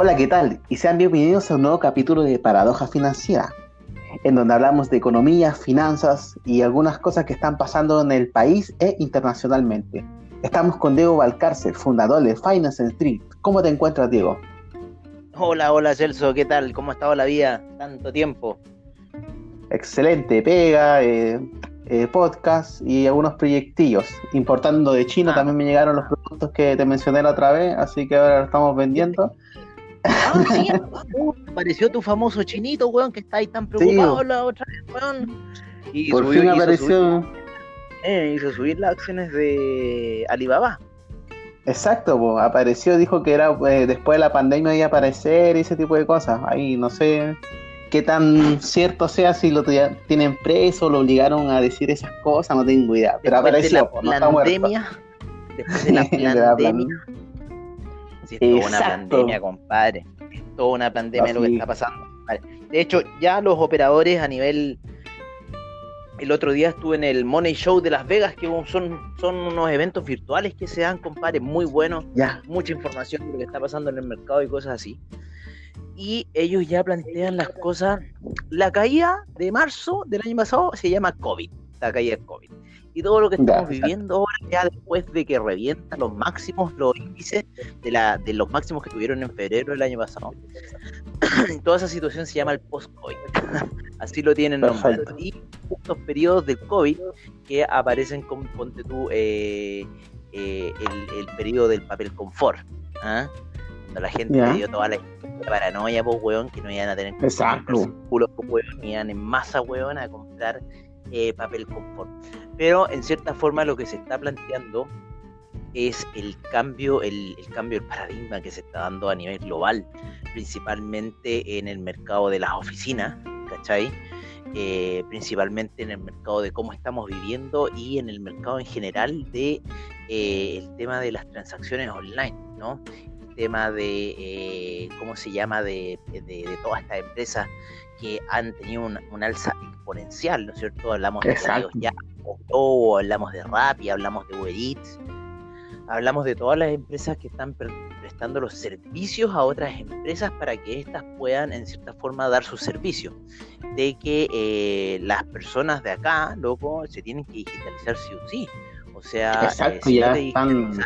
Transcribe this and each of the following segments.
Hola, ¿qué tal? Y sean bienvenidos a un nuevo capítulo de Paradoja Financiera, en donde hablamos de economía, finanzas y algunas cosas que están pasando en el país e internacionalmente. Estamos con Diego Valcárcel, fundador de Finance Street. ¿Cómo te encuentras, Diego? Hola, hola Celso, ¿qué tal? ¿Cómo ha estado la vida? Tanto tiempo. Excelente, pega, eh, eh, podcast y algunos proyectillos. Importando de China, ah. también me llegaron los productos que te mencioné la otra vez, así que ahora lo estamos vendiendo. Ah, sí, apareció tu famoso chinito, weón, que está ahí tan preocupado la otra vez, weón. Y Por fin apareció. eh, hizo subir las acciones de Alibaba. Exacto, apareció, dijo que era eh, después de la pandemia iba a aparecer y ese tipo de cosas. Ahí no sé qué tan cierto sea si lo tienen preso, lo obligaron a decir esas cosas, no tengo idea. Pero apareció, de la pandemia, Después de la pandemia. Es toda una pandemia, compadre. Es toda una pandemia lo que está pasando. De hecho, ya los operadores a nivel. El otro día estuve en el Money Show de Las Vegas, que son, son unos eventos virtuales que se dan, compadre, muy buenos. Ya. Mucha información de lo que está pasando en el mercado y cosas así. Y ellos ya plantean las cosas. La caída de marzo del año pasado se llama COVID, la caída de COVID y todo lo que estamos viviendo ahora, ya después de que revientan los máximos, los índices de, la, de los máximos que tuvieron en febrero del año pasado. Toda esa situación se llama el post-COVID. Así lo tienen nombrado. Y estos periodos del COVID que aparecen con, ponte tú, eh, eh, el, periodo del papel confort. ¿ah? Cuando la gente le dio toda la paranoia, pues, weón, que no iban a tener Exacto. culos, pues, weón, iban en masa, weón, a comprar eh, papel confort. Pero en cierta forma lo que se está planteando es el cambio, el, cambio del paradigma que se está dando a nivel global, principalmente en el mercado de las oficinas, ¿cachai? Eh, principalmente en el mercado de cómo estamos viviendo y en el mercado en general de eh, el tema de las transacciones online, ¿no? Tema de cómo se llama de, de, de todas estas empresas que han tenido un, alza exponencial, ¿no es cierto? Hablamos de ya, o hablamos de Rappi, hablamos de Uber Eats, hablamos de todas las empresas que están prestando los servicios a otras empresas para que éstas puedan en cierta forma dar su servicio. De que eh, las personas de acá, loco, se tienen que digitalizar sí o sí. O sea, Exacto, ya te están...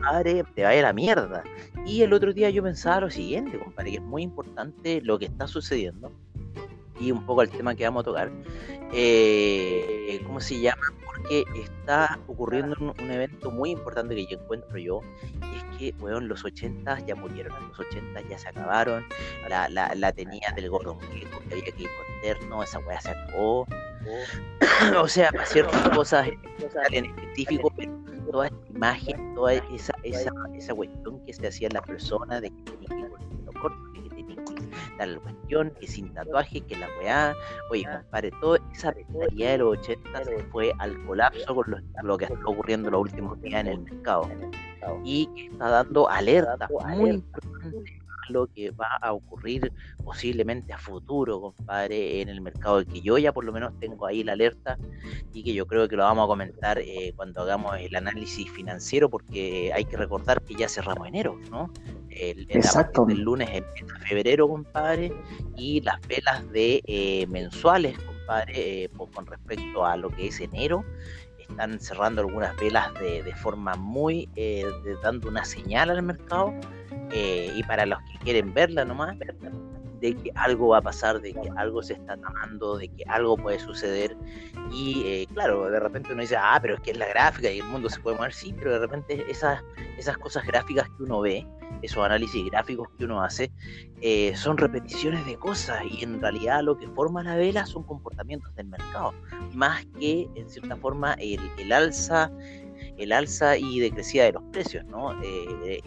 Madre, te vaya a la mierda. Y el otro día yo pensaba lo siguiente, compadre, que es muy importante lo que está sucediendo y un poco el tema que vamos a tocar. Eh, ¿Cómo se llama? Porque está ocurriendo un, evento muy importante que yo encuentro yo, y es que, bueno, los 80 ya murieron, los 80 ya se acabaron, la, la, la tenía del gordo que había que ir con esa weá se acabó. o sea, para ciertas cosas en específico, pero toda esta imagen, toda esa, esa, esa cuestión que se hacía en la persona de que tenía que ir con el corto, de que tenía que dar la cuestión, que sin tatuaje, que la weá, oye, compadre, toda esa mentalidad de los 80 se fue al colapso con lo, lo que está ocurriendo los últimos días en el mercado. Y que está dando alerta muy importante lo que va a ocurrir posiblemente a futuro, compadre, en el mercado, que yo ya por lo menos tengo ahí la alerta y que yo creo que lo vamos a comentar eh, cuando hagamos el análisis financiero, porque hay que recordar que ya cerramos enero, ¿no? El, Exacto. del lunes empieza febrero, compadre, y las velas de eh, mensuales, compadre, eh, con respecto a lo que es enero, están cerrando algunas velas de, de forma muy, dando una señal al mercado eh, y para los que quieren verla nomás, de que algo va a pasar, de que algo se está tomando, de que algo puede suceder. Y eh, claro, de repente uno dice, ah, pero es que es la gráfica y el mundo se puede mover, sí, pero de repente esas, esas cosas gráficas que uno ve, esos análisis gráficos que uno hace, eh, son repeticiones de cosas y en realidad lo que forma la vela son comportamientos del mercado, más que en cierta forma el, el alza el alza y decrecida de los precios, ¿no? Eh,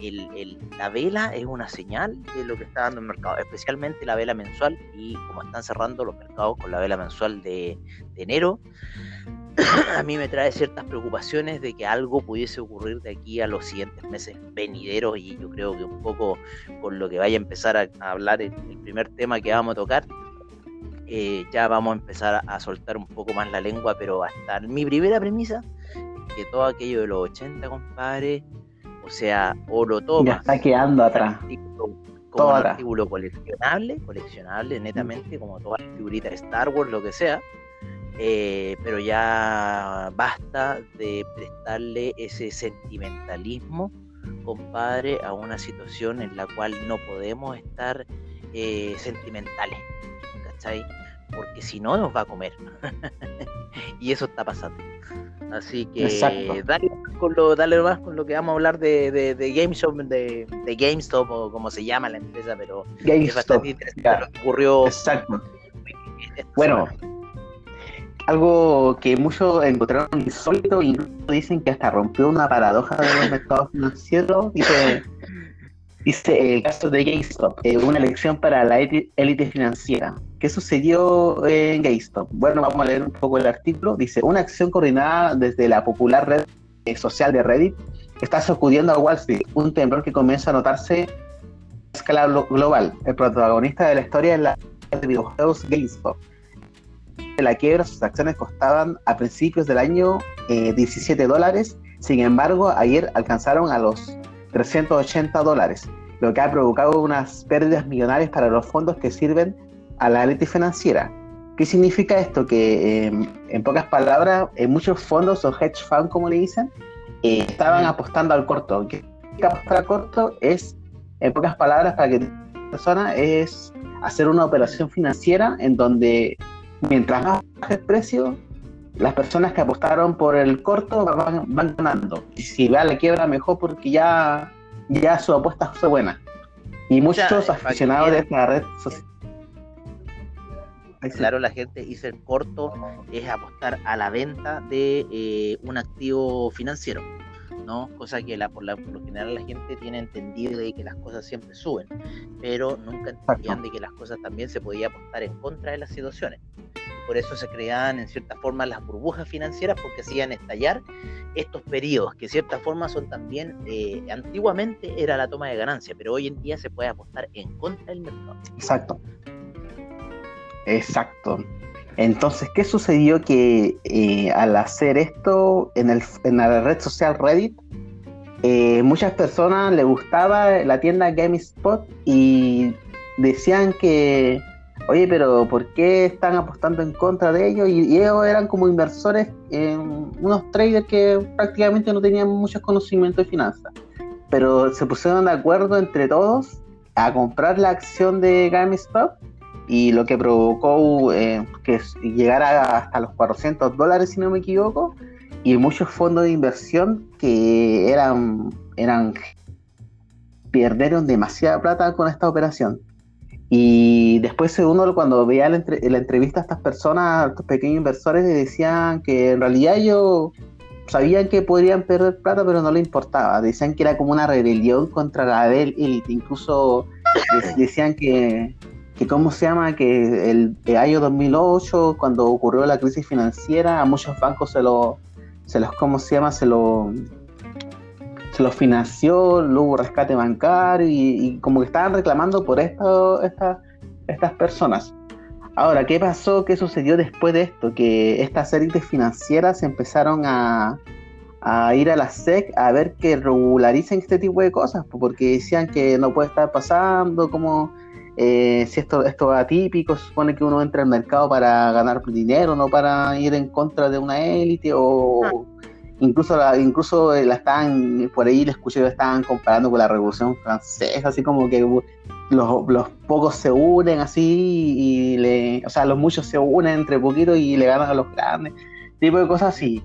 la vela es una señal de lo que está dando el mercado, especialmente la vela mensual y como están cerrando los mercados con la vela mensual de, enero, a mí me trae ciertas preocupaciones de que algo pudiese ocurrir de aquí a los siguientes meses venideros y yo creo que un poco con lo que vaya a empezar a, hablar el, primer tema que vamos a tocar, eh, ya vamos a empezar a, soltar un poco más la lengua, pero hasta mi primera premisa que todo aquello de los 80, compadre, o sea, o lo tomas. Ya está quedando atrás. como un artículo coleccionable, coleccionable netamente, como todas las figuritas de Star Wars, lo que sea. Eh, pero ya basta de prestarle ese sentimentalismo, compadre, a una situación en la cual no podemos estar eh, sentimentales, ¿cachai? Porque si no nos va a comer. y eso está pasando. Así que dale, con lo, dale más con lo que vamos a hablar de, de, de GameStop, de, de, GameStop o como se llama la empresa, pero es bastante interesante lo que ocurrió. Exacto. Bueno, algo que muchos encontraron insólito y dicen que hasta rompió una paradoja de los mercados financieros. Dice, dice el caso de GameStop, eh, una elección para la élite financiera. ¿Qué sucedió en GameStop? Bueno, vamos a leer un poco el artículo. Dice, una acción coordinada desde la popular red eh, social de Reddit está sacudiendo a Wall Street, un temblor que comienza a notarse a escala global. El protagonista de la historia es la de videojuegos GameStop de la quiebra, sus acciones costaban a principios del año 17 eh, dólares, sin embargo, ayer alcanzaron a los 380 dólares, lo que ha provocado unas pérdidas millonarias para los fondos que sirven a la élite financiera. ¿Qué significa esto? Que em, en pocas palabras, en muchos fondos o hedge funds, como le dicen, eh, estaban apostando al corto. ¿Qué apostar al corto? Es, en pocas palabras, para que persona es hacer una operación financiera en donde mientras más baja el precio, las personas que apostaron por el corto van, ganando. Y si va a la quiebra, mejor porque ya, ya su apuesta fue buena. Y muchos aficionados de esta red social. Claro, la gente dice el corto es apostar a la venta de eh, un activo financiero. ¿No? Cosa que la, por, la, lo general la gente tiene entendido de que las cosas siempre suben, pero nunca entendían de que las cosas también se podía apostar en contra de las situaciones. Por eso se creaban en cierta forma las burbujas financieras porque hacían estallar estos periodos, que de cierta forma son también, eh, antiguamente era la toma de ganancia, pero hoy en día se puede apostar en contra del mercado. Exacto. Exacto. Entonces, ¿qué sucedió? Que eh, al hacer esto en, la red social Reddit, eh, muchas personas les gustaba la tienda GameSpot y decían que, oye, pero ¿por qué están apostando en contra de ellos? Y, ellos eran como inversores, unos traders que prácticamente no tenían muchos conocimientos de finanzas. Pero se pusieron de acuerdo entre todos a comprar la acción de GameSpot y lo que provocó eh, que llegara hasta los 400 dólares, si no me equivoco, y muchos fondos de inversión que eran, eran perdieron demasiada plata con esta operación. Y después uno cuando veía la, entrevista a estas personas, a estos pequeños inversores, decían que en realidad ellos sabían que podrían perder plata, pero no le importaba. Decían que era como una rebelión contra la élite. Incluso decían que que cómo se llama, que el, año 2008, cuando ocurrió la crisis financiera, a muchos bancos se lo, se los, ¿cómo se llama? Se lo, se los financió, luego rescate bancario y, como que estaban reclamando por esto, estas personas. Ahora, ¿qué pasó? ¿Qué sucedió después de esto? Que estas élites financieras empezaron a, a ir a la SEC a ver que regularicen este tipo de cosas, porque decían que no puede estar pasando, como eh, si esto, esto es atípico, supone que uno entra al mercado para ganar dinero, no para ir en contra de una élite o ah. incluso la, incluso la están por ahí le escuché que estaban comparando con la Revolución Francesa, así como que los, los pocos se unen así y le, o sea, los muchos se unen entre poquitos y le ganan a los grandes, tipo de cosas así.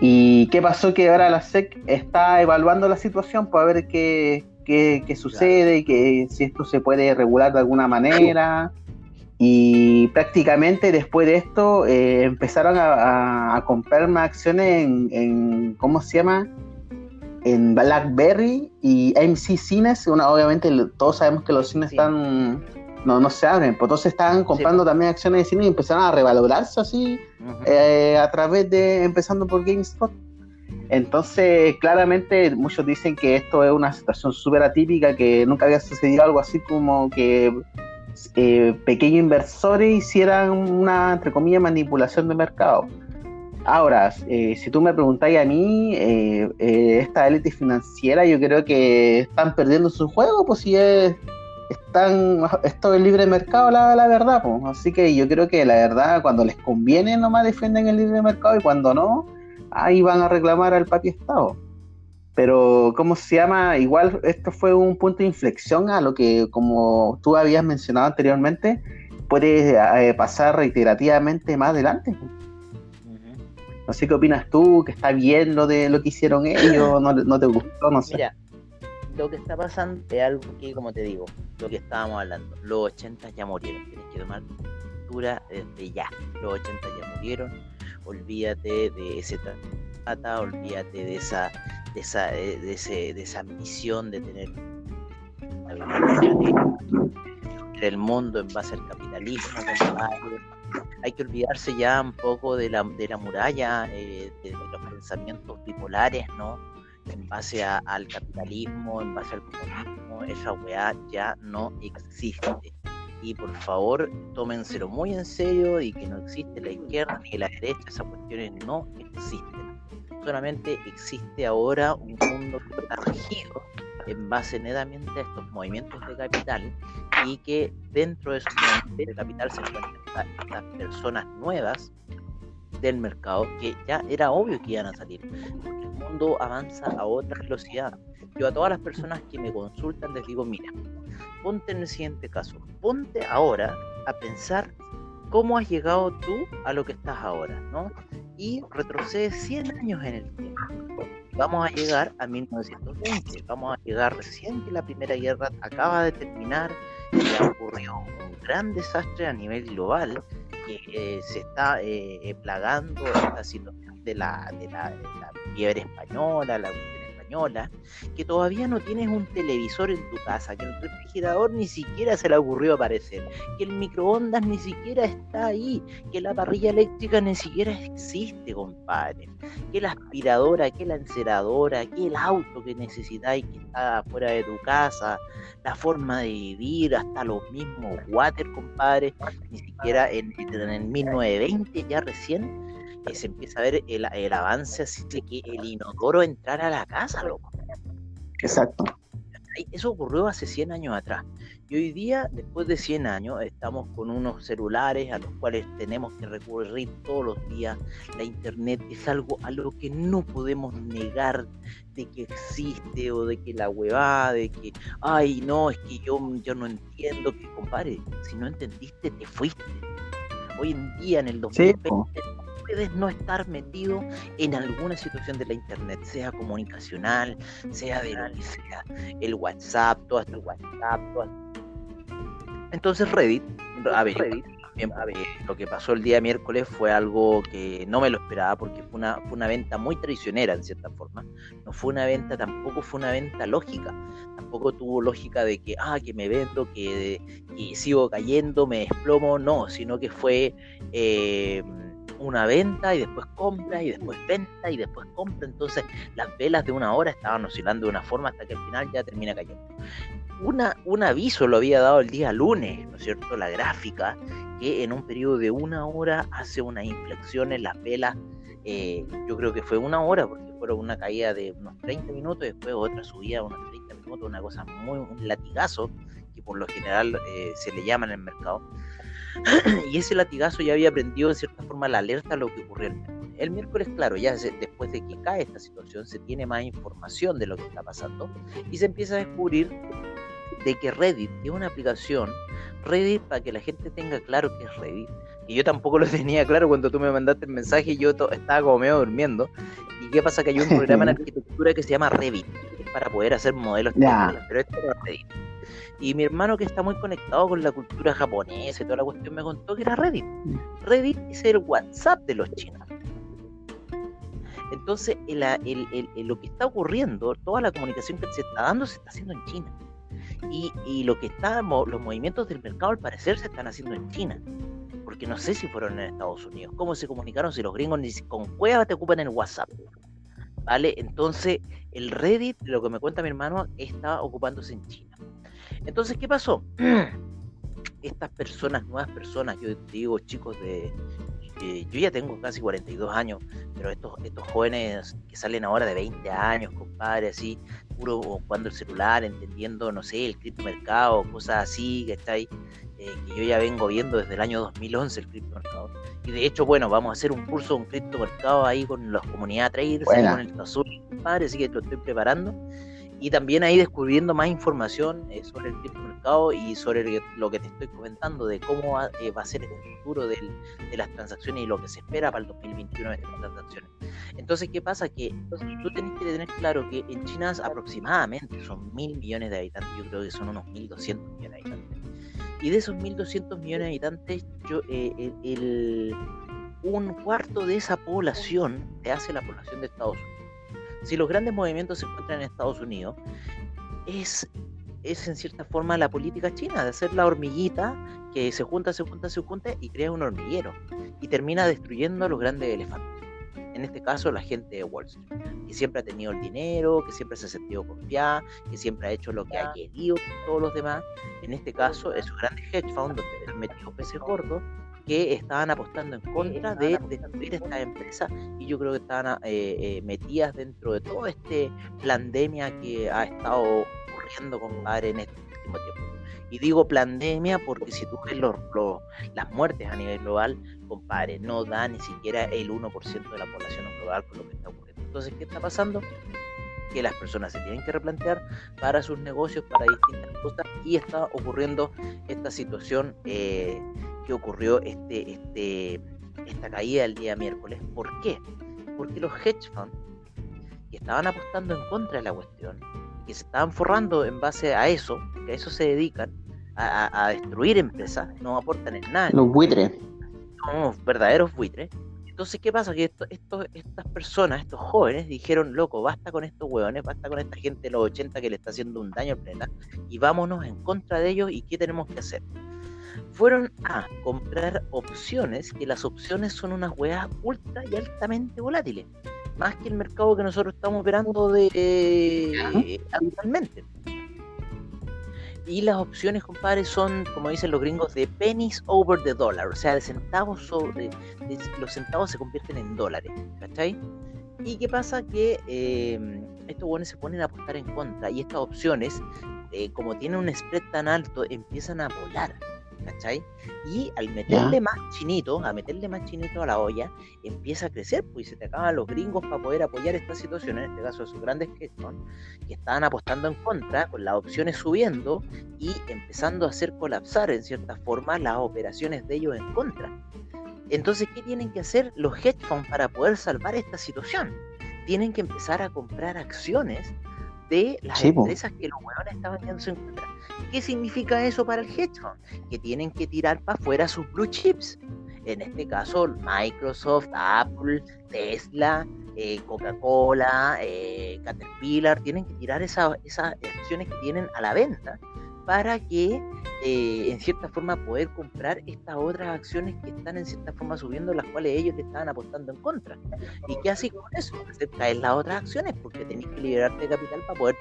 ¿Y qué pasó? Que ahora la SEC está evaluando la situación para ver qué, qué, sucede, que si esto se puede regular de alguna manera. Y prácticamente después de esto eh, empezaron a, comprar más acciones en, ¿cómo se llama? En BlackBerry y MC Cines. Una, obviamente todos sabemos que los cines están no, no se abren. Pues entonces estaban comprando también acciones de cine y empezaron a revalorarse así eh, a través de, empezando por GameStop. Entonces, claramente, muchos dicen que esto es una situación súper atípica, que nunca había sucedido algo así como que eh, pequeños inversores hicieran una, entre comillas, manipulación de mercado. Ahora, eh, si tú me preguntáis a mí, eh, esta élite financiera, yo creo que están perdiendo su juego, pues si es están, esto es libre mercado, la, la verdad, pues. Así que yo creo que la verdad, cuando les conviene, nomás defienden el libre mercado y cuando no, ahí van a reclamar al papi Estado. Pero, ¿cómo se llama? Igual esto fue un punto de inflexión a lo que, como tú habías mencionado anteriormente, puede eh, pasar reiterativamente más adelante. No sé qué opinas tú, que está bien lo de lo que hicieron ellos, no, no te gustó, no sé. Mira, lo que está pasando es algo que, como te digo, lo que estábamos hablando, los 80 ya murieron, tienes que tomar cultura desde ya, los 80 ya murieron, olvídate de ese trata, olvídate de esa, de esa, eh, de, ese, de esa ambición de tener el mundo en base al capitalismo, hay que olvidarse ya un poco de la, de la muralla, eh, de, los pensamientos bipolares, ¿no? En base al capitalismo, en base al comunismo, esa weá ya no existe. Y por favor, tómenselo muy en serio y que no existe la izquierda ni la derecha, esas cuestiones no existen. Solamente existe ahora un mundo regido en base netamente a estos movimientos de capital y que dentro de esos movimientos de capital se encuentran estas personas nuevas del mercado que ya era obvio que iban a salir, porque el mundo avanza a otra velocidad. Yo a todas las personas que me consultan les digo, mira, ponte en el siguiente caso, ponte ahora a pensar cómo has llegado tú a lo que estás ahora, ¿no? Y retrocede 100 años en el tiempo vamos a llegar a 1920, vamos a llegar recién que la Primera Guerra acaba de terminar y ha ocurrido un gran desastre a nivel global que eh, se está eh, plagando esta situación de la, de la, de fiebre española, la que todavía no tienes un televisor en tu casa, que el refrigerador ni siquiera se le ocurrió aparecer, que el microondas ni siquiera está ahí, que la parrilla eléctrica ni siquiera existe, compadre, que la aspiradora, que la enceradora, que el auto que necesitáis que está fuera de tu casa, la forma de vivir, hasta los mismos water, compadre, ni siquiera en, en el 1920 ya recién se empieza a ver el, el, avance así de que el inodoro entrara a la casa, loco. Exacto. Eso ocurrió hace 100 años atrás. Y hoy día, después de 100 años, estamos con unos celulares a los cuales tenemos que recurrir todos los días. La internet es algo a lo que no podemos negar de que existe o de que la huevada, de que, ay, no, es que yo, yo no entiendo. Que, compadre, si no entendiste, te fuiste. Hoy en día, en el 2020, puedes no estar metido en alguna situación de la internet, sea comunicacional, sea de lo que sea, el WhatsApp, todo hasta el WhatsApp, Entonces Reddit, a ver, Reddit, lo que pasó el día miércoles fue algo que no me lo esperaba porque fue una, fue una venta muy traicionera en cierta forma. No fue una venta, tampoco fue una venta lógica. Tampoco tuvo lógica de que, ah, que me vendo, que, sigo cayendo, me desplomo. No, sino que fue... Eh, una venta y después compra y después venta y después compra. Entonces las velas de una hora estaban oscilando de una forma hasta que al final ya termina cayendo. Una, un aviso lo había dado el día lunes, ¿no es cierto? La gráfica, que en un periodo de una hora hace una inflexión en las velas. Eh, yo creo que fue una hora, porque fueron una caída de unos 30 minutos, después otra subida de unos 30 minutos, una cosa muy, latigazo, que por lo general eh, se le llama en el mercado. y ese latigazo ya había prendido en cierta forma la alerta a lo que ocurrió el miércoles. El miércoles, claro, ya después de que cae esta situación, se tiene más información de lo que está pasando y se empieza a descubrir de que Reddit es una aplicación, Reddit, para que la gente tenga claro que es Reddit, y yo tampoco lo tenía claro cuando tú me mandaste el mensaje, yo estaba como medio durmiendo. ¿Y qué pasa? Que hay un programa en arquitectura que se llama Revit, que es para poder hacer modelos, pero esto es Reddit. Y mi hermano que está muy conectado con la cultura japonesa y toda la cuestión me contó que era Reddit. Mm. Reddit es el WhatsApp de los chinos. Entonces, lo que está ocurriendo, toda la comunicación que se está dando se está haciendo en China. Y, lo que está, los movimientos del mercado al parecer se están haciendo en China. Porque no sé si fueron en Estados Unidos. ¿Cómo se comunicaron si los gringos ni con cuevas te ocupan el WhatsApp? ¿Vale? Entonces, el Reddit, lo que me cuenta mi hermano, está ocupándose en China. Entonces, ¿qué pasó? Estas personas, nuevas personas, yo digo chicos de eh, yo ya tengo casi 42 años, pero estos, estos jóvenes que salen ahora de 20 años, compadre, así, puro jugando el celular, entendiendo, no sé, el criptomercado, cosas así, que está ahí, eh, que yo ya vengo viendo desde el año 2011 el criptomercado. Y de hecho, bueno, vamos a hacer un curso de un criptomercado ahí con las comunidades traders, con el azul, compadre, así que lo estoy preparando y también ahí descubriendo más información eh, sobre el criptomercado y sobre lo que te estoy comentando de cómo va, eh, a ser el futuro de las transacciones y lo que se espera para el 2021 de estas transacciones. Entonces, ¿qué pasa? Que tú tienes que tener claro que en China aproximadamente son mil millones de habitantes, yo creo que son unos 1.200 millones de habitantes. Y de esos 1.200 millones de habitantes, yo, eh, el, un cuarto de esa población te hace la población de Estados Unidos si los grandes movimientos se encuentran en Estados Unidos, es, es en cierta forma la política china, de hacer la hormiguita que se junta, se junta, se junta y crea un hormiguero y termina destruyendo a los grandes elefantes. En este caso, la gente de Wall Street, que siempre ha tenido el dinero, que siempre se ha sentido confiada, que siempre ha hecho lo que ha querido todos los demás. En este caso, esos grandes hedge funds donde han metido peces gordos que estaban apostando en contra de destruir esta empresa y yo creo que estaban eh, eh, metidas dentro de todo este pandemia que ha estado ocurriendo, compadre, en este último tiempo. Y digo pandemia porque si tú ves los, las muertes a nivel global, compadre, no da ni siquiera el 1% de la población global con lo que está ocurriendo. Entonces, ¿qué está pasando? que las personas se tienen que replantear para sus negocios, para distintas cosas, y está ocurriendo esta situación eh, que ocurrió este, este, esta caída el día miércoles. ¿Por qué? Porque los hedge funds que estaban apostando en contra de la cuestión, que se estaban forrando en base a eso, que a eso se dedican, a, destruir empresas, no aportan en nada. Los buitres. Son verdaderos buitres. Entonces, ¿qué pasa? Que esto, estas personas, estos jóvenes, dijeron, loco, basta con estos hueones, basta con esta gente de los 80 que le está haciendo un daño al planeta, y vámonos en contra de ellos, ¿y qué tenemos que hacer? Fueron a comprar opciones, que las opciones son unas weas ultra y altamente volátiles, más que el mercado que nosotros estamos operando de, eh, habitualmente. Y las opciones, compadre, son, como dicen los gringos, de pennies over the dollar, o sea, de centavos sobre. los centavos se convierten en dólares, ¿cachai? ¿Y qué pasa? Que eh, estos buenos se ponen a apostar en contra y estas opciones, eh, como tienen un spread tan alto, empiezan a volar. ¿Cachai? Y al meterle más chinito, a meterle más chinito a la olla, empieza a crecer, pues se te acaban los gringos para poder apoyar esta situación, en este caso esos grandes que que estaban apostando en contra, con las opciones subiendo y empezando a hacer colapsar en cierta forma las operaciones de ellos en contra. Entonces, ¿qué tienen que hacer los hedge funds para poder salvar esta situación? Tienen que empezar a comprar acciones de las empresas que los huevones estaban yendo en contra. ¿Qué significa eso para el hedge fund? Que tienen que tirar para afuera sus blue chips. En este caso, Microsoft, Apple, Tesla, eh, Coca-Cola, eh, Caterpillar, tienen que tirar esas acciones que tienen a la venta para que eh, en cierta forma poder comprar estas otras acciones que están en cierta forma subiendo, las cuales ellos te estaban apostando en contra. ¿Y qué así con eso? Caer las otras acciones porque tenés que liberarte de capital para poder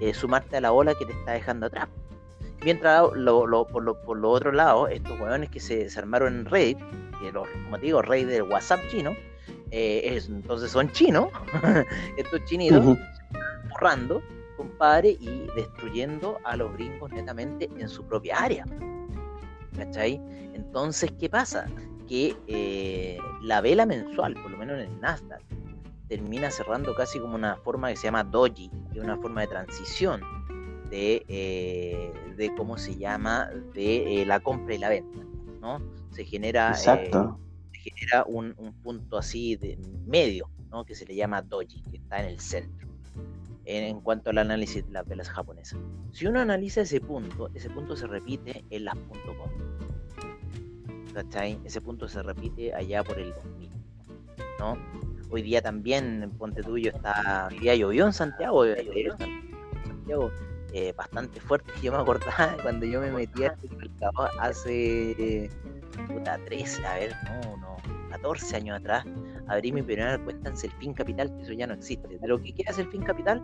eh, sumarte a la ola que te está dejando atrás. Mientras, lo, lo, por, lo, por lo otro lado, estos hueones que se, se armaron en Reddit, que los, como te digo, Reddit del WhatsApp chino, eh, es, entonces son chinos, estos chinitos, borrando compadre, y destruyendo a los gringos netamente en su propia área. ¿Cachai? Entonces, ¿qué pasa? Que eh, la vela mensual, por lo menos en el Nasdaq, termina cerrando casi como una forma que se llama doji, que es una forma de transición de, eh, de cómo se llama, de eh, la compra y la venta, ¿no? Se genera, se genera un, un, punto así de medio, ¿no? Que se le llama doji, que está en el centro en, cuanto al análisis de las velas japonesas. Si uno analiza ese punto, ese punto se repite en las .com. ¿Cachai? Ese punto se repite allá por el 2000. ¿No? Hoy día también, ponte tuyo, está. Hoy día llovió en Santiago. Santiago eh, bastante fuerte. Yo me acordaba cuando yo me metí a este mercado hace. Puta, 13, a ver, no, no, 14 años atrás abrí mi primera cuenta en Selfin Capital, que eso ya no existe. De lo que queda Selfin Capital,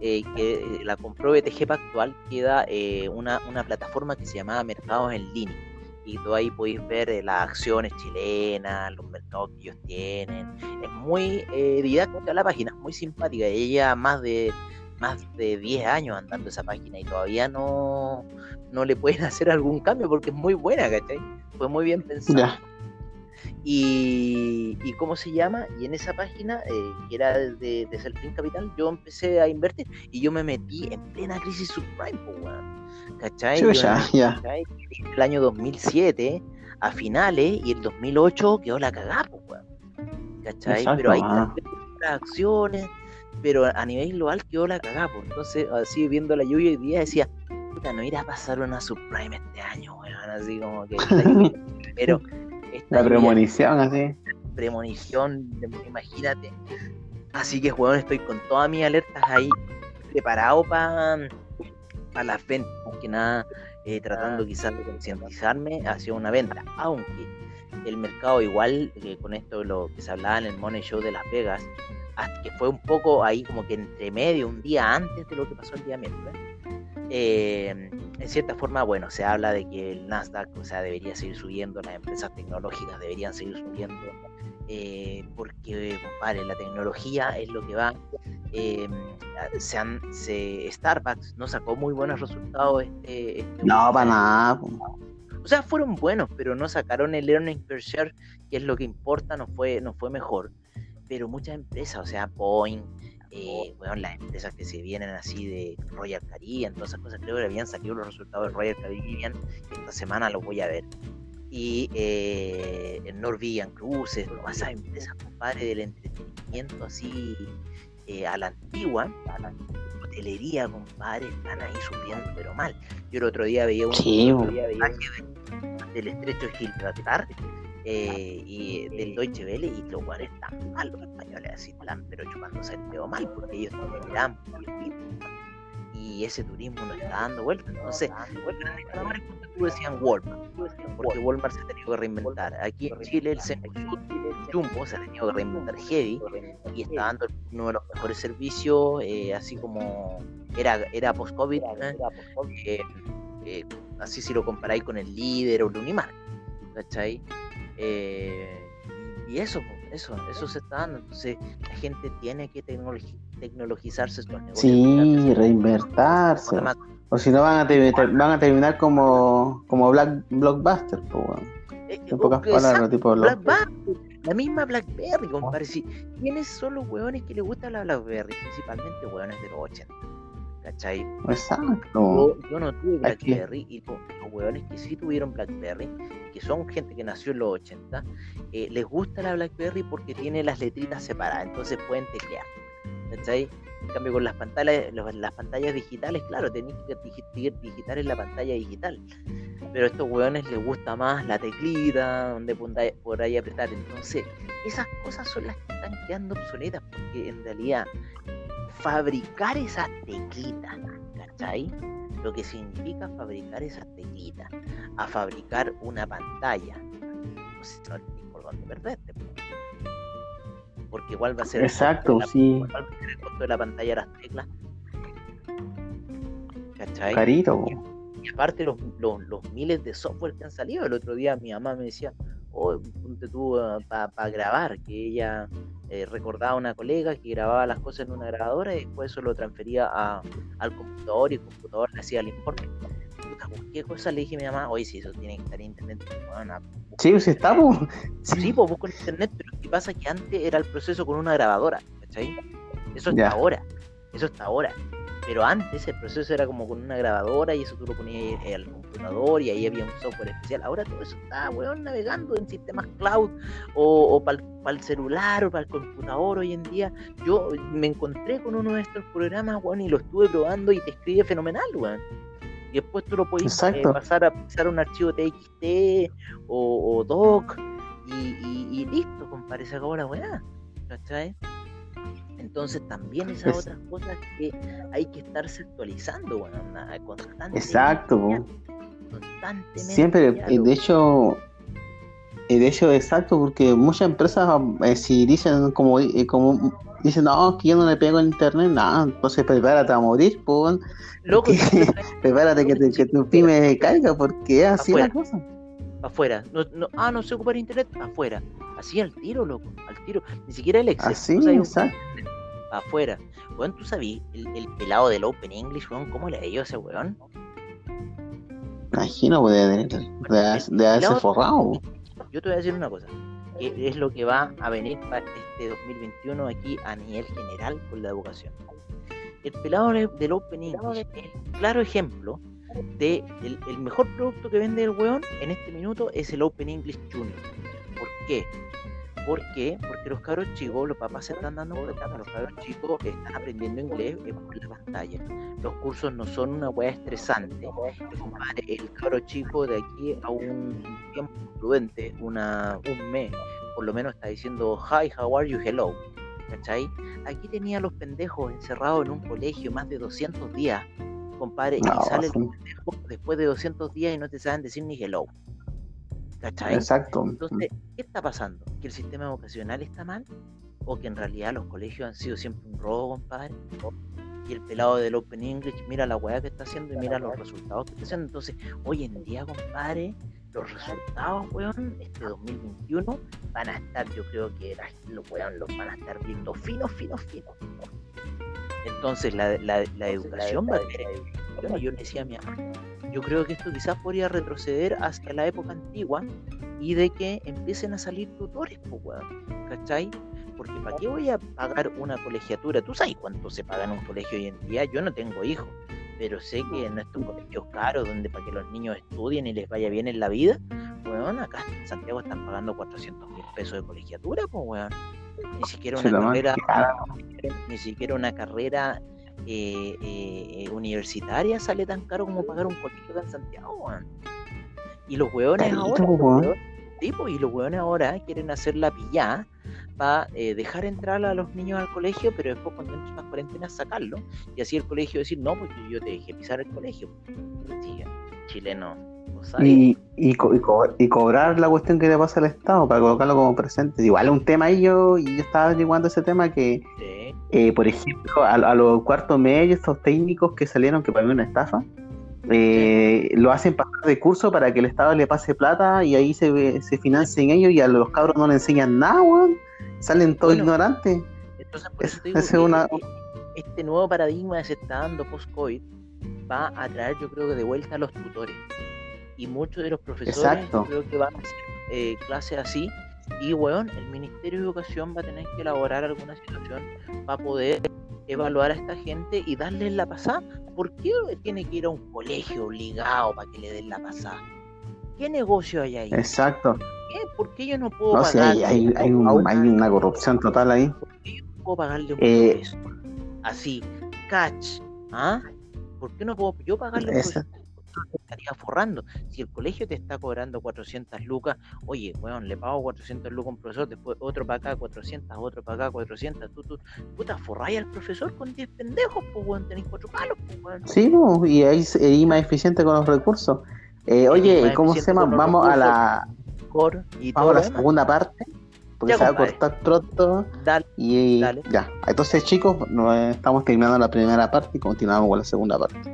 eh, que la compró BTG Pactual, queda eh, una, una, plataforma que se llamaba Mercados en Línea. y tú ahí podéis ver eh, las acciones chilenas, los mercados que ellos tienen. Es muy eh, didáctica la página, muy simpática. Ella más de más de 10 años andando esa página y todavía no, no le pueden hacer algún cambio porque es muy buena, ¿cachai? Fue muy bien pensada. Y, y, cómo se llama, y en esa página, eh, que era de, de Selfing Capital, yo empecé a invertir y yo me metí en plena crisis subprime, ¿cachai? ya, El año 2007 a finales y el 2008 quedó la cagada, ¿cachai? pero hay ah. acciones, pero a nivel global quedó la cagada, entonces así viendo la lluvia hoy día decía, no irá a pasar una subprime este año, weón, así como que... pero la premonición, así. Premonición, imagínate. Así que, weón, estoy con todas mis alertas ahí preparado para para las ventas, que nada, eh, tratando ah. quizás de concientizarme hacia una venta, aunque el mercado igual, eh, con esto lo que se hablaba en el Money Show de Las Vegas, que fue un poco ahí como que entre medio, un día antes de lo que pasó el día miércoles, eh, en cierta forma, bueno, se habla de que el Nasdaq, o sea, debería seguir subiendo, las empresas tecnológicas deberían seguir subiendo, eh, porque, compadre, la tecnología es lo que va. Eh, se han, se, Starbucks no sacó muy buenos resultados. Este, este no, para nada. O sea, fueron buenos, pero no sacaron el earning per share, que es lo que importa, no fue, no fue mejor. Pero muchas empresas, o sea, Boeing, eh, bueno, las empresas que se vienen así de Royal Caribbean, todas esas cosas, creo que habían salido los resultados de Royal Caribbean, esta semana los voy a ver. Y eh, Norwegian Cruises, todas esas empresas, compadre, del entretenimiento así eh, a la antigua, a la hotelería, compadre, están ahí subiendo, pero mal. Yo el otro día veía un, sí, del estrecho de Gibraltar eh, y del Deutsche Welle y los guares están mal, los españoles así están, pero chupándose el dedo mal, porque ellos también miran y ese turismo no está dando vuelta. Entonces, tú decían Walmart, porque Walmart. Se ha tenido que reinventar. Aquí en Chile el Jumbo se ha tenido que reinventar heavy y está dando uno de los mejores servicios, eh, así como era, era post-COVID, eh, así si lo comparáis con el líder o el Unimar, ¿cachai? Eh, y eso, eso, eso se está dando. Entonces, la gente tiene que tecnologizarse estos negocios. Sí, reinvertirse. O si no, van a, terminar, van a terminar como, como Black, Blockbuster. Eh, en pocas palabras, tipo La misma Blackberry, compadre. ¿Quiénes son los hueones que les gusta la Blackberry? Principalmente hueones de los 80. ¿Cachai? Exacto. Yo, no tuve Blackberry y los, los hueones que sí tuvieron Blackberry que son gente que nació en los 80, eh, les gusta la BlackBerry porque tiene las letritas separadas, entonces pueden teclear. ¿Cachai? En cambio, con las pantallas, las pantallas digitales, claro, tenéis que digitar en la pantalla digital. Pero a estos hueones les gusta más la teclita, donde por ahí apretar. Entonces, esas cosas son las que están quedando obsoletas, porque en realidad, fabricar esas teclitas, ¿cachai? lo que significa fabricar esas teclitas, a fabricar una pantalla. No sé por dónde perderte. Porque igual va a ser Exacto, sí. el costo de la pantalla las teclas. ¿Cachai? Carito. Y, aparte los, los, miles de software que han salido. El otro día mi mamá me decía, oh, ponte tú ah, para grabar, que ella eh, recordaba a una colega que grababa las cosas en una grabadora y después eso lo transfería a, al computador y el computador le hacía el informe. ¿Qué cosa le dije a mi mamá? Oye, si eso tiene que estar en internet. Bueno, sí, pues está, pues. Sí, pues busco en internet, pero lo que pasa es que antes era el proceso con una grabadora, ¿cachai? Eso está ahora, eso está ahora. Pero antes el proceso era como con una grabadora y eso tú lo ponías al computador y ahí había un software especial. Ahora todo eso está, weón, navegando en sistemas cloud o, para el celular o para el computador hoy en día. Yo me encontré con uno de estos programas, weón, y lo estuve probando y te escribe fenomenal, weón. Y después tú lo puedes eh, pasar a pasar un archivo TXT o, doc y, y, listo, compadre, se acabó la weá. ¿Cachai? Entonces también esas otras cosas que hay que estarse actualizando, bueno, constantemente. Exacto. Constantemente. Siempre, eh, de hecho, eh, de hecho, exacto, porque muchas empresas eh, si dicen como, como dicen, no, que yo no le pego en internet, no, entonces prepárate a morir, pues. Loco, prepárate que, que, tu pyme caiga, porque es así la cosa. Afuera. No, no, ah, no sé ocupar internet, afuera. Así al tiro, loco, al tiro. Ni siquiera el Excel. Así, no exacto. Afuera. Weón, tú sabías, el, el, pelado del Open English, weón, ¿cómo le a ese weón? Imagino, pues, de, de, de, de haberse forrado. Yo te voy a decir una cosa, que es lo que va a venir para este 2021 aquí a nivel general con la educación. El pelado del Open English es claro ejemplo de el, mejor producto que vende el weón en este minuto es el Open English Junior. ¿Por qué? ¿Por qué? Porque los cabros chicos, los papás se están dando cuenta que los cabros chicos están aprendiendo inglés por la pantalla. Los cursos no son una weá estresante. El cabro chico de aquí a un tiempo prudente, una, un mes, por lo menos está diciendo hi, how are you, hello. ¿Cachai? Aquí tenía a los pendejos encerrados en un colegio más de 200 días compadre, y sale el después de 200 días y no te saben decir ni hello. ¿Cachai? Exacto. Entonces, ¿qué está pasando? ¿Que el sistema educacional está mal? ¿O que en realidad los colegios han sido siempre un robo, compadre? Y el pelado del Open English mira la weá que está haciendo y mira los resultados que está haciendo. Entonces, hoy en día, compadre, los resultados, weón, este 2021 van a estar, yo creo que los weón los van a estar viendo finos, finos, finos. Entonces la, la, la educación va a tener Yo le decía a mi mamá, yo creo que esto quizás podría retroceder hacia la época antigua y de que empiecen a salir tutores, pues, ¿cachai? Porque ¿para qué voy a pagar una colegiatura? ¿Tú sabes cuánto se paga en un colegio hoy en día? Yo no tengo hijos, pero sé que en estos colegios caros, donde para que los niños estudien y les vaya bien en la vida, weón, acá en Santiago están pagando 400 mil pesos de colegiatura, pues, weón ni siquiera una carrera, ni siquiera una carrera eh, eh, universitaria sale tan caro como pagar un colegio en Santiago, Y los hueones ahora, y los hueones ahora quieren hacer la pillada para eh, dejar entrar a los niños al colegio, pero después cuando entren las cuarentenas sacarlo, y así el colegio decir, no, porque yo te dejé pisar el colegio. chileno y, y, y, cobrar la cuestión que le pasa al Estado para colocarlo como presente. Igual es un tema ahí yo, y yo estaba averiguando ese tema que, eh, por ejemplo, a, los cuartos medios, estos técnicos que salieron, que para mí una estafa, eh, lo hacen pasar de curso para que el Estado le pase plata y ahí se, se financien ellos y a los cabros no le enseñan nada, Salen todos ignorantes. Este nuevo paradigma que se está dando post-COVID va a traer, yo creo que de vuelta a los tutores y muchos de los profesores creo que van a hacer eh, clases así. Y, weón, el Ministerio de Educación va a tener que elaborar alguna situación para poder evaluar a esta gente y darles la pasada. ¿Por qué tiene que ir a un colegio obligado para que le den la pasada? ¿Qué negocio hay ahí? Exacto. ¿Qué? ¿Por qué yo no puedo pagarle? hay, hay, una corrupción total ahí. ¿Por qué yo no puedo pagarle un eh... Así, catch. ¿Ah? ¿Por qué no puedo yo pagarle un estaría forrando. Si el colegio te está cobrando 400 lucas, oye, weón, le pago 400 lucas a un profesor, después otro para acá 400, otro para acá 400, tú, tú, puta, forráis al profesor con 10 pendejos, pues, weón, tenéis cuatro palos, pues, weón. Sí, y ahí es más eficiente con los recursos. Eh, oye, ¿cómo se llama? Vamos a la... y vamos a la segunda parte porque se va a cortar pronto. Dale, y ya. Entonces, chicos, estamos terminando la primera parte y continuamos con la segunda parte.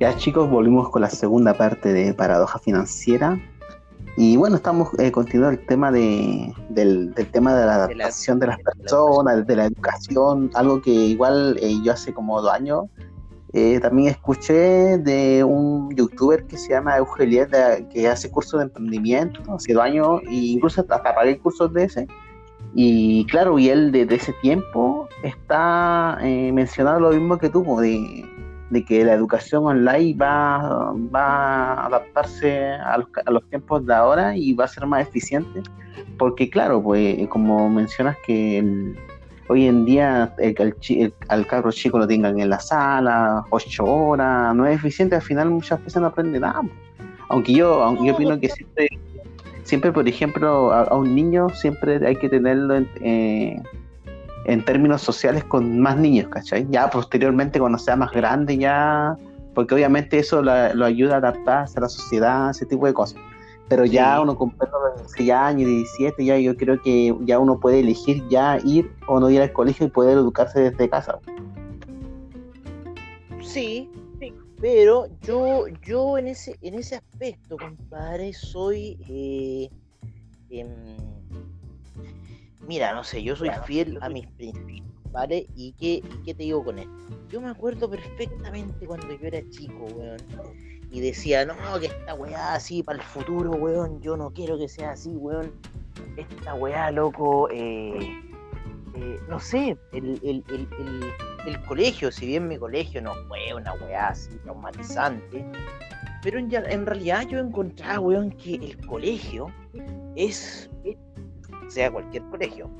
Ya chicos, volvimos con la segunda parte de Paradoja Financiera. Y bueno, estamos eh, continuando el tema de, del, tema de la adaptación de, las personas, de la educación, algo que igual eh, yo hace como dos años eh, también escuché de un youtuber que se llama Eugenio, que hace cursos de emprendimiento, hace dos años, e incluso hasta pagué cursos de ese. Y claro, y él desde ese tiempo está mencionando lo mismo que tú, de de que la educación online va, va a adaptarse a los, a los, tiempos de ahora y va a ser más eficiente, porque claro, pues como mencionas que hoy en día el, al carro chico lo tengan en la sala, ocho horas, no es eficiente, al final muchas veces no aprende nada. Aunque yo, aunque yo opino que siempre, siempre por ejemplo, a, un niño siempre hay que tenerlo en... Eh, en términos sociales con más niños, ¿cachai? Ya posteriormente cuando sea más grande ya, porque obviamente eso lo, ayuda a adaptarse a la sociedad, ese tipo de cosas. Pero ya uno con perros de 6 años, 17, ya yo creo que ya uno puede elegir ya ir o no ir al colegio y poder educarse desde casa. Sí, sí. pero yo, yo en ese, en ese aspecto, compadre, soy eh, em, mira, no sé, yo soy fiel a mis principios, ¿vale? ¿Y qué, qué te digo con esto? Yo me acuerdo perfectamente cuando yo era chico, weón y decía, no, que esta weá así para el futuro, weón, yo no quiero que sea así, weón. Esta weá, loco, eh, eh, no sé, el, el, el, el, colegio, si bien mi colegio no fue una weá así traumatizante, pero en, en realidad yo encontraba, weón, que el colegio es, sea cualquier colegio,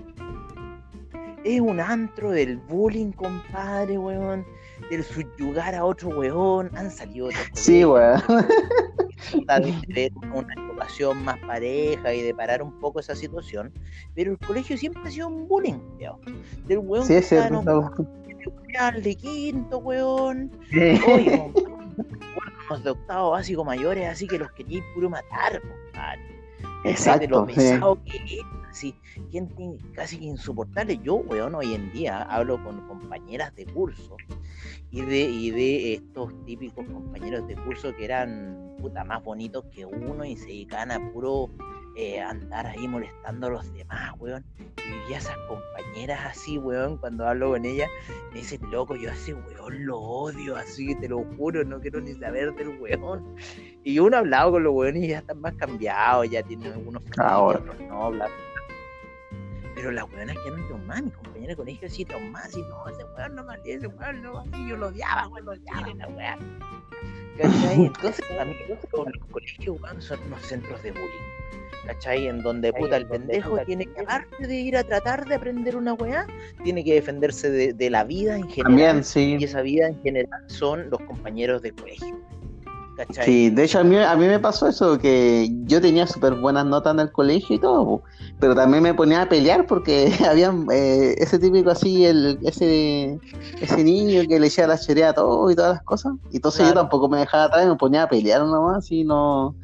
es un antro del bullying, compadre, weón del subyugar a otro weón, han salido otros Sí, weón. de tener una educación más pareja y de parar un poco esa situación, pero el colegio siempre ha sido un bullying, Del weón sí, es de quinto, weón. Oye, los de octavo básico mayores, así que los queríais puro matar, compadre. Exacto. De lo pesado que es, así, gente casi insoportable. Yo, weón, hoy en día hablo con compañeras de curso y de, y de estos típicos compañeros de curso que eran puta más bonitos que uno y se dedicaban a puro eh, andar ahí molestando a los demás, weón. Y esas compañeras así, weón, cuando hablo con ellas, me dicen, loco, yo a ese weón lo odio, así, te lo juro, no quiero ni saber del weón. Y uno ha hablado con los weones y ya están más cambiados, ya tienen algunos Ahora. no, bla, pero las weonas que eran traumadas, mi compañera de colegio así traumadas, y no, ese weón no me ese weón no, así yo lo odiaba, weón, lo odiaba la weá. Entonces, para mí, los colegios, weón, son unos centros de bullying. ¿Cachai? En donde puta el pendejo tiene que, aparte de ir a tratar de aprender una weá, tiene que defenderse de, de la vida en general. También, sí. Y esa vida en general son los compañeros de colegio. Sí, de hecho a mí, a mí me pasó eso, que yo tenía súper buenas notas en el colegio y todo, pero también me ponía a pelear porque había eh, ese típico así, el, ese, ese niño que le echaba la cherea a todo y todas las cosas. Y entonces yo tampoco me dejaba atrás, me ponía a pelear nomás y no...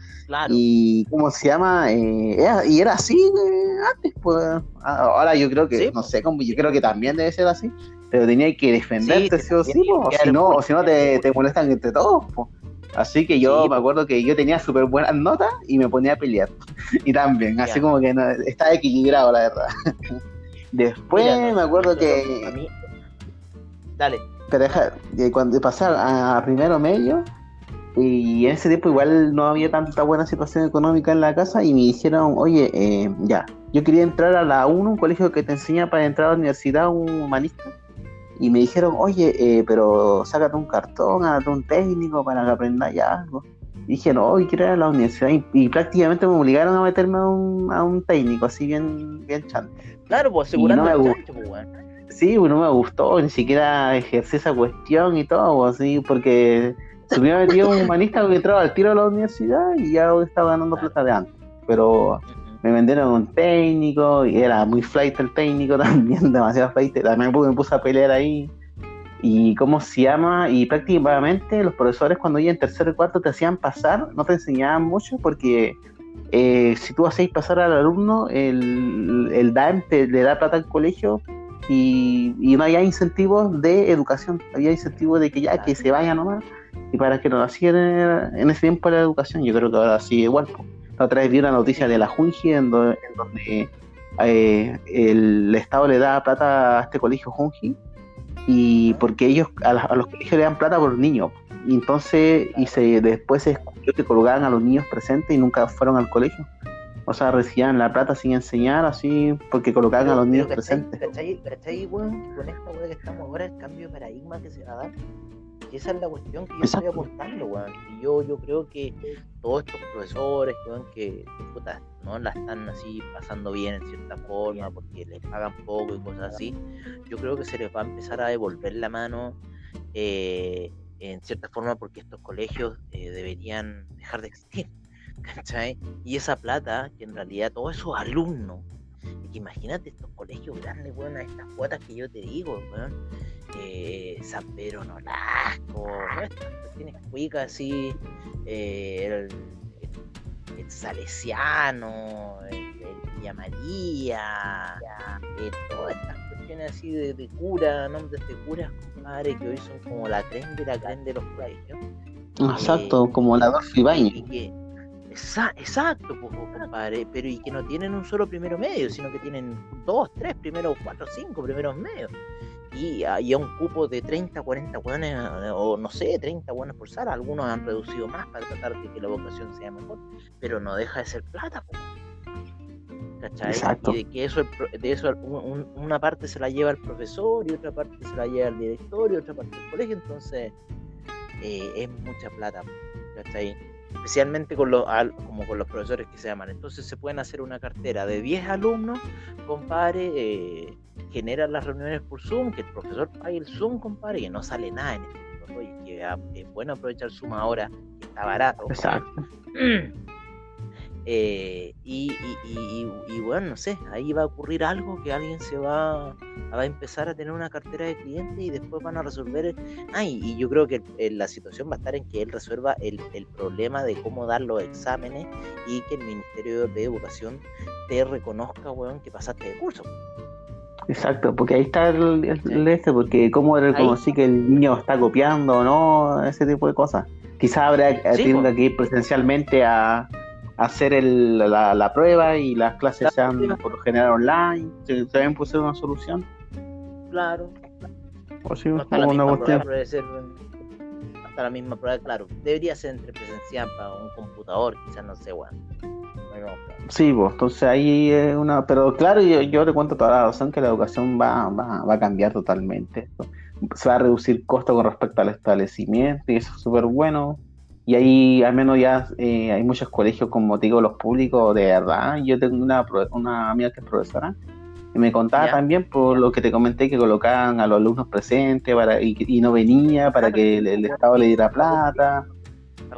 Y ¿cómo se llama? Eh, y era así eh, antes, pues. Ahora yo creo que, no sé, como yo creo que también debe ser así, pero tenía que defenderte, sí, o sí, o si no, o si no te, te molestan entre todos, pues. Así que yo me acuerdo que yo tenía súper buenas notas y me ponía a pelear. y también, así como que no, estaba equilibrado, la verdad. Después me acuerdo que. Dale. Pero deja, cuando pasé a, primero medio, y en ese tiempo igual no había tanta buena situación económica en la casa, y me dijeron, oye, eh, ya, yo quería entrar a la 1, un colegio que te enseña para entrar a la universidad, un humanista y me dijeron, oye, eh, pero sácate un cartón, hágate un técnico para que aprendas ya algo. Y dije, no, hoy quiero ir a la universidad. Y, prácticamente me obligaron a meterme a un, a un técnico, así bien, bien chante. Claro, pues asegurando no el chancho, pues, Sí, pues no me gustó, ni siquiera ejercí esa cuestión y todo, pues, así, porque se había metido un humanista que entraba al tiro a la universidad y ya estaba ganando plata de antes. Pero me vendieron un técnico y era muy flight el técnico también, demasiado flight. También me puse a pelear ahí. Y cómo se llama, y prácticamente los profesores cuando iban en tercero y cuarto te hacían pasar, no te enseñaban mucho porque eh, si tú hacéis pasar al alumno, el, el DAEM te, le da plata al colegio y, no había incentivos de educación, había incentivos de que ya que se vaya nomás y para que no hacían en ese tiempo la educación, yo creo que ahora sí igual. La otra vez vi una noticia de la Junji en, donde eh, el Estado le da plata a este colegio Junji y porque ellos a, los colegios le dan plata por niños. Y entonces y se después se descubrió que colocaban a los niños presentes y nunca fueron al colegio. O sea recibían la plata sin enseñar así porque colocaban a los niños presentes. ¿cachai, cachai, bueno, con esta weá que estamos ahora el cambio de paradigma que se va a dar y esa es la cuestión que yo estoy aportando, weón. Y yo, yo creo que todos estos profesores, weón, que puta, no la están así pasando bien en cierta forma, porque les pagan poco y cosas así, yo creo que se les va a empezar a devolver la mano eh, en cierta forma porque estos colegios eh, deberían dejar de existir. ¿Cachai? Y esa plata, que en realidad todos esos alumnos, imagínate estos colegios grandes, weón, a estas cuotas que yo te digo, weón eh, San Pedro Nolasco, estas cuestiones cuicas así, eh, el, Salesiano, el, Villa María, eh, todas estas cuestiones así de, cura, nombres de curas, compadre, que hoy son como la tren de la creen de los colegios. Exacto, como la dos y exacto, pues, compadre, pero y que no tienen un solo primero medio, sino que tienen dos, tres primeros, cuatro, cinco primeros medios y, a un cupo de 30, 40 hueones, o no sé, 30 hueones por sala. Algunos han reducido más para tratar de que la vocación sea mejor, pero no deja de ser plata. ¿Cachai? Exacto. Y de que eso, de eso una parte se la lleva el profesor y otra parte se la lleva el director y otra parte el colegio, entonces eh, es mucha plata. ¿Cachai? Especialmente con los, como con los profesores que se llaman. Entonces se pueden hacer una cartera de 10 alumnos, compadre, eh, generan las reuniones por Zoom, que el profesor pague el Zoom, compadre, que no sale nada en este momento, y que ah, es bueno aprovechar Zoom ahora, que está barato. Exacto. Eh, y, bueno, no sé, ahí va a ocurrir algo que alguien se va, va a empezar a tener una cartera de clientes y después van a resolver. Ah, y, yo creo que la situación va a estar en que él resuelva el, problema de cómo dar los exámenes y que el Ministerio de Educación te reconozca, weón, que pasaste de curso. Exacto, porque ahí está el, este, porque cómo reconocí que el niño está copiando o no, ese tipo de cosas. Quizás habrá tenga que ir presencialmente a, hacer el, la, prueba y las clases sean por lo general online. ¿Se, también puede ser una solución? Claro. O si no hasta, la una prueba, hasta la misma prueba, claro. Debería ser entre presencial para un computador, quizás no sé, bueno. Sí, pues, entonces ahí es una. Pero claro, yo, yo te cuento toda la razón que la educación va, va, va a cambiar totalmente. Se va a reducir costo con respecto al establecimiento y eso es súper bueno. Y ahí al menos ya eh, hay muchos colegios, como te digo, los públicos de verdad. Yo tengo una, una amiga que es profesora y me contaba también por lo que te comenté que colocaban a los alumnos presentes para, y, no venía para que el, Estado le diera plata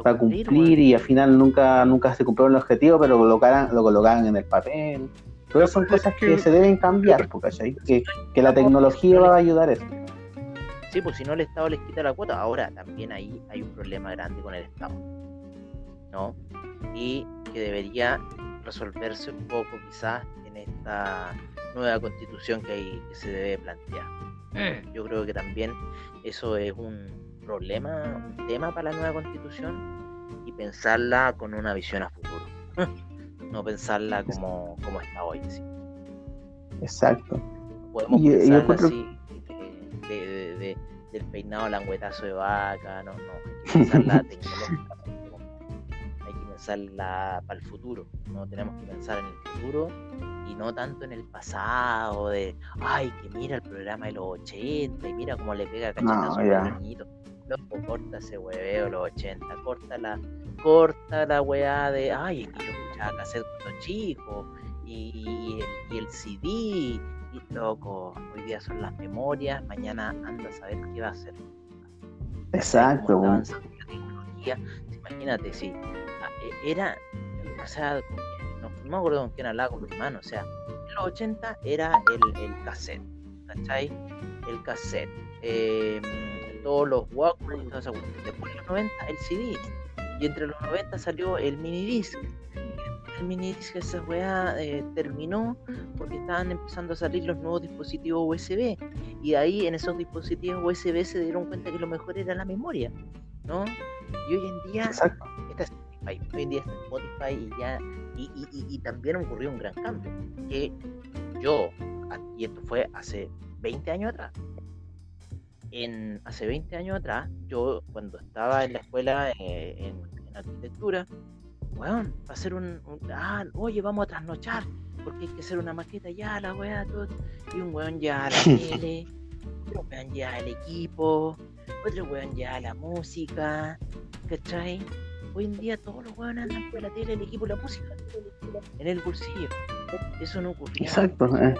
para cumplir y al final nunca nunca se cumplió el objetivo, pero lo colocaran, lo colocaban en el papel. Todas son cosas que se deben cambiar, porque que, que la tecnología va a ayudar a eso. Sí, pues si no el Estado les quita la cuota, ahora también ahí hay un problema grande con el Estado, ¿no? Y que debería resolverse un poco quizás en esta nueva constitución que, hay, que se debe plantear. Mm. Yo creo que también eso es un problema, un tema para la nueva constitución y pensarla con una visión a futuro, no pensarla como, como está hoy. ¿sí? Exacto. Podemos pensarla así de, del peinado langüetazo de vaca, no, no, hay que pensarla tecnológicamente, hay que pensarla para el futuro, no tenemos que pensar en el futuro y no tanto en el pasado de, ay, que mira el programa de los 80 y mira cómo le pega cachetazo no, a los niños. Loco, corta ese hueveo los 80, corta la, corta la weá de, ay, es que yo escuchaba cassette cuando chico, y, el, y el CD, y loco, hoy día son las memorias, mañana anda a saber qué va a hacer. Exacto. Imagínate, sí. Ah, e, era, o sea, no, me acuerdo con quién hablaba con mi hermano, o sea, en los 80 era el, el cassette, ¿cachai? El cassette. Em, todos los Walkman y toda esa Después de los 90 el CD. Y entre los 90 salió el mini disc que esa weá eh, terminó porque estaban empezando a salir los nuevos dispositivos USB. Y ahí en esos dispositivos USB se dieron cuenta que lo mejor era la memoria, ¿no? Y hoy en día está Spotify, hoy en día está Spotify y ya. Y, y, también ocurrió un gran cambio. Que yo, y esto fue hace 20 años atrás, en, hace 20 años atrás, yo cuando estaba en la escuela eh, en, arquitectura, weón, va a ser un, ah, oye, vamos a trasnochar, porque hay que hacer una maqueta ya, la weá, todo. Y un weón ya a la tele, otro weón ya el equipo, otro weón ya la música, ¿cachai? Hoy en día todos los weones andan con la tele, el equipo, la música, en el bolsillo. Eso no ocurría. Exacto, eh.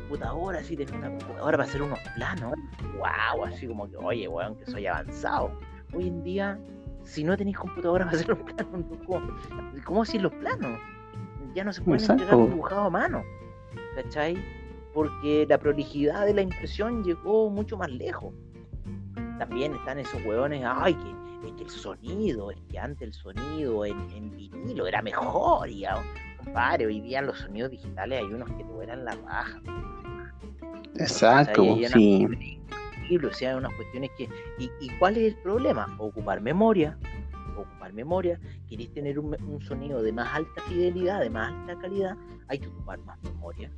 computadora, así tener una computadora para hacer unos planos, wow, así como que, oye, weón, que soy avanzado. Hoy en día si no tenéis computadora para hacer los planos, ¿cómo, cómo hacer los planos? Ya no se pueden entregar dibujados a mano, ¿cachai? Porque la prolijidad de la impresión llegó mucho más lejos. También están esos hueones, ay, que es que el sonido, es que antes el sonido en, en vinilo era mejor, y compadre, hoy día los sonidos digitales hay unos que te vuelan la raja. Exacto, sí. O sea, unas cuestiones que. ¿Y, ¿Y cuál es el problema? Ocupar memoria, ocupar memoria, queréis tener un, un, sonido de más alta fidelidad, de más alta calidad, hay que ocupar más memoria.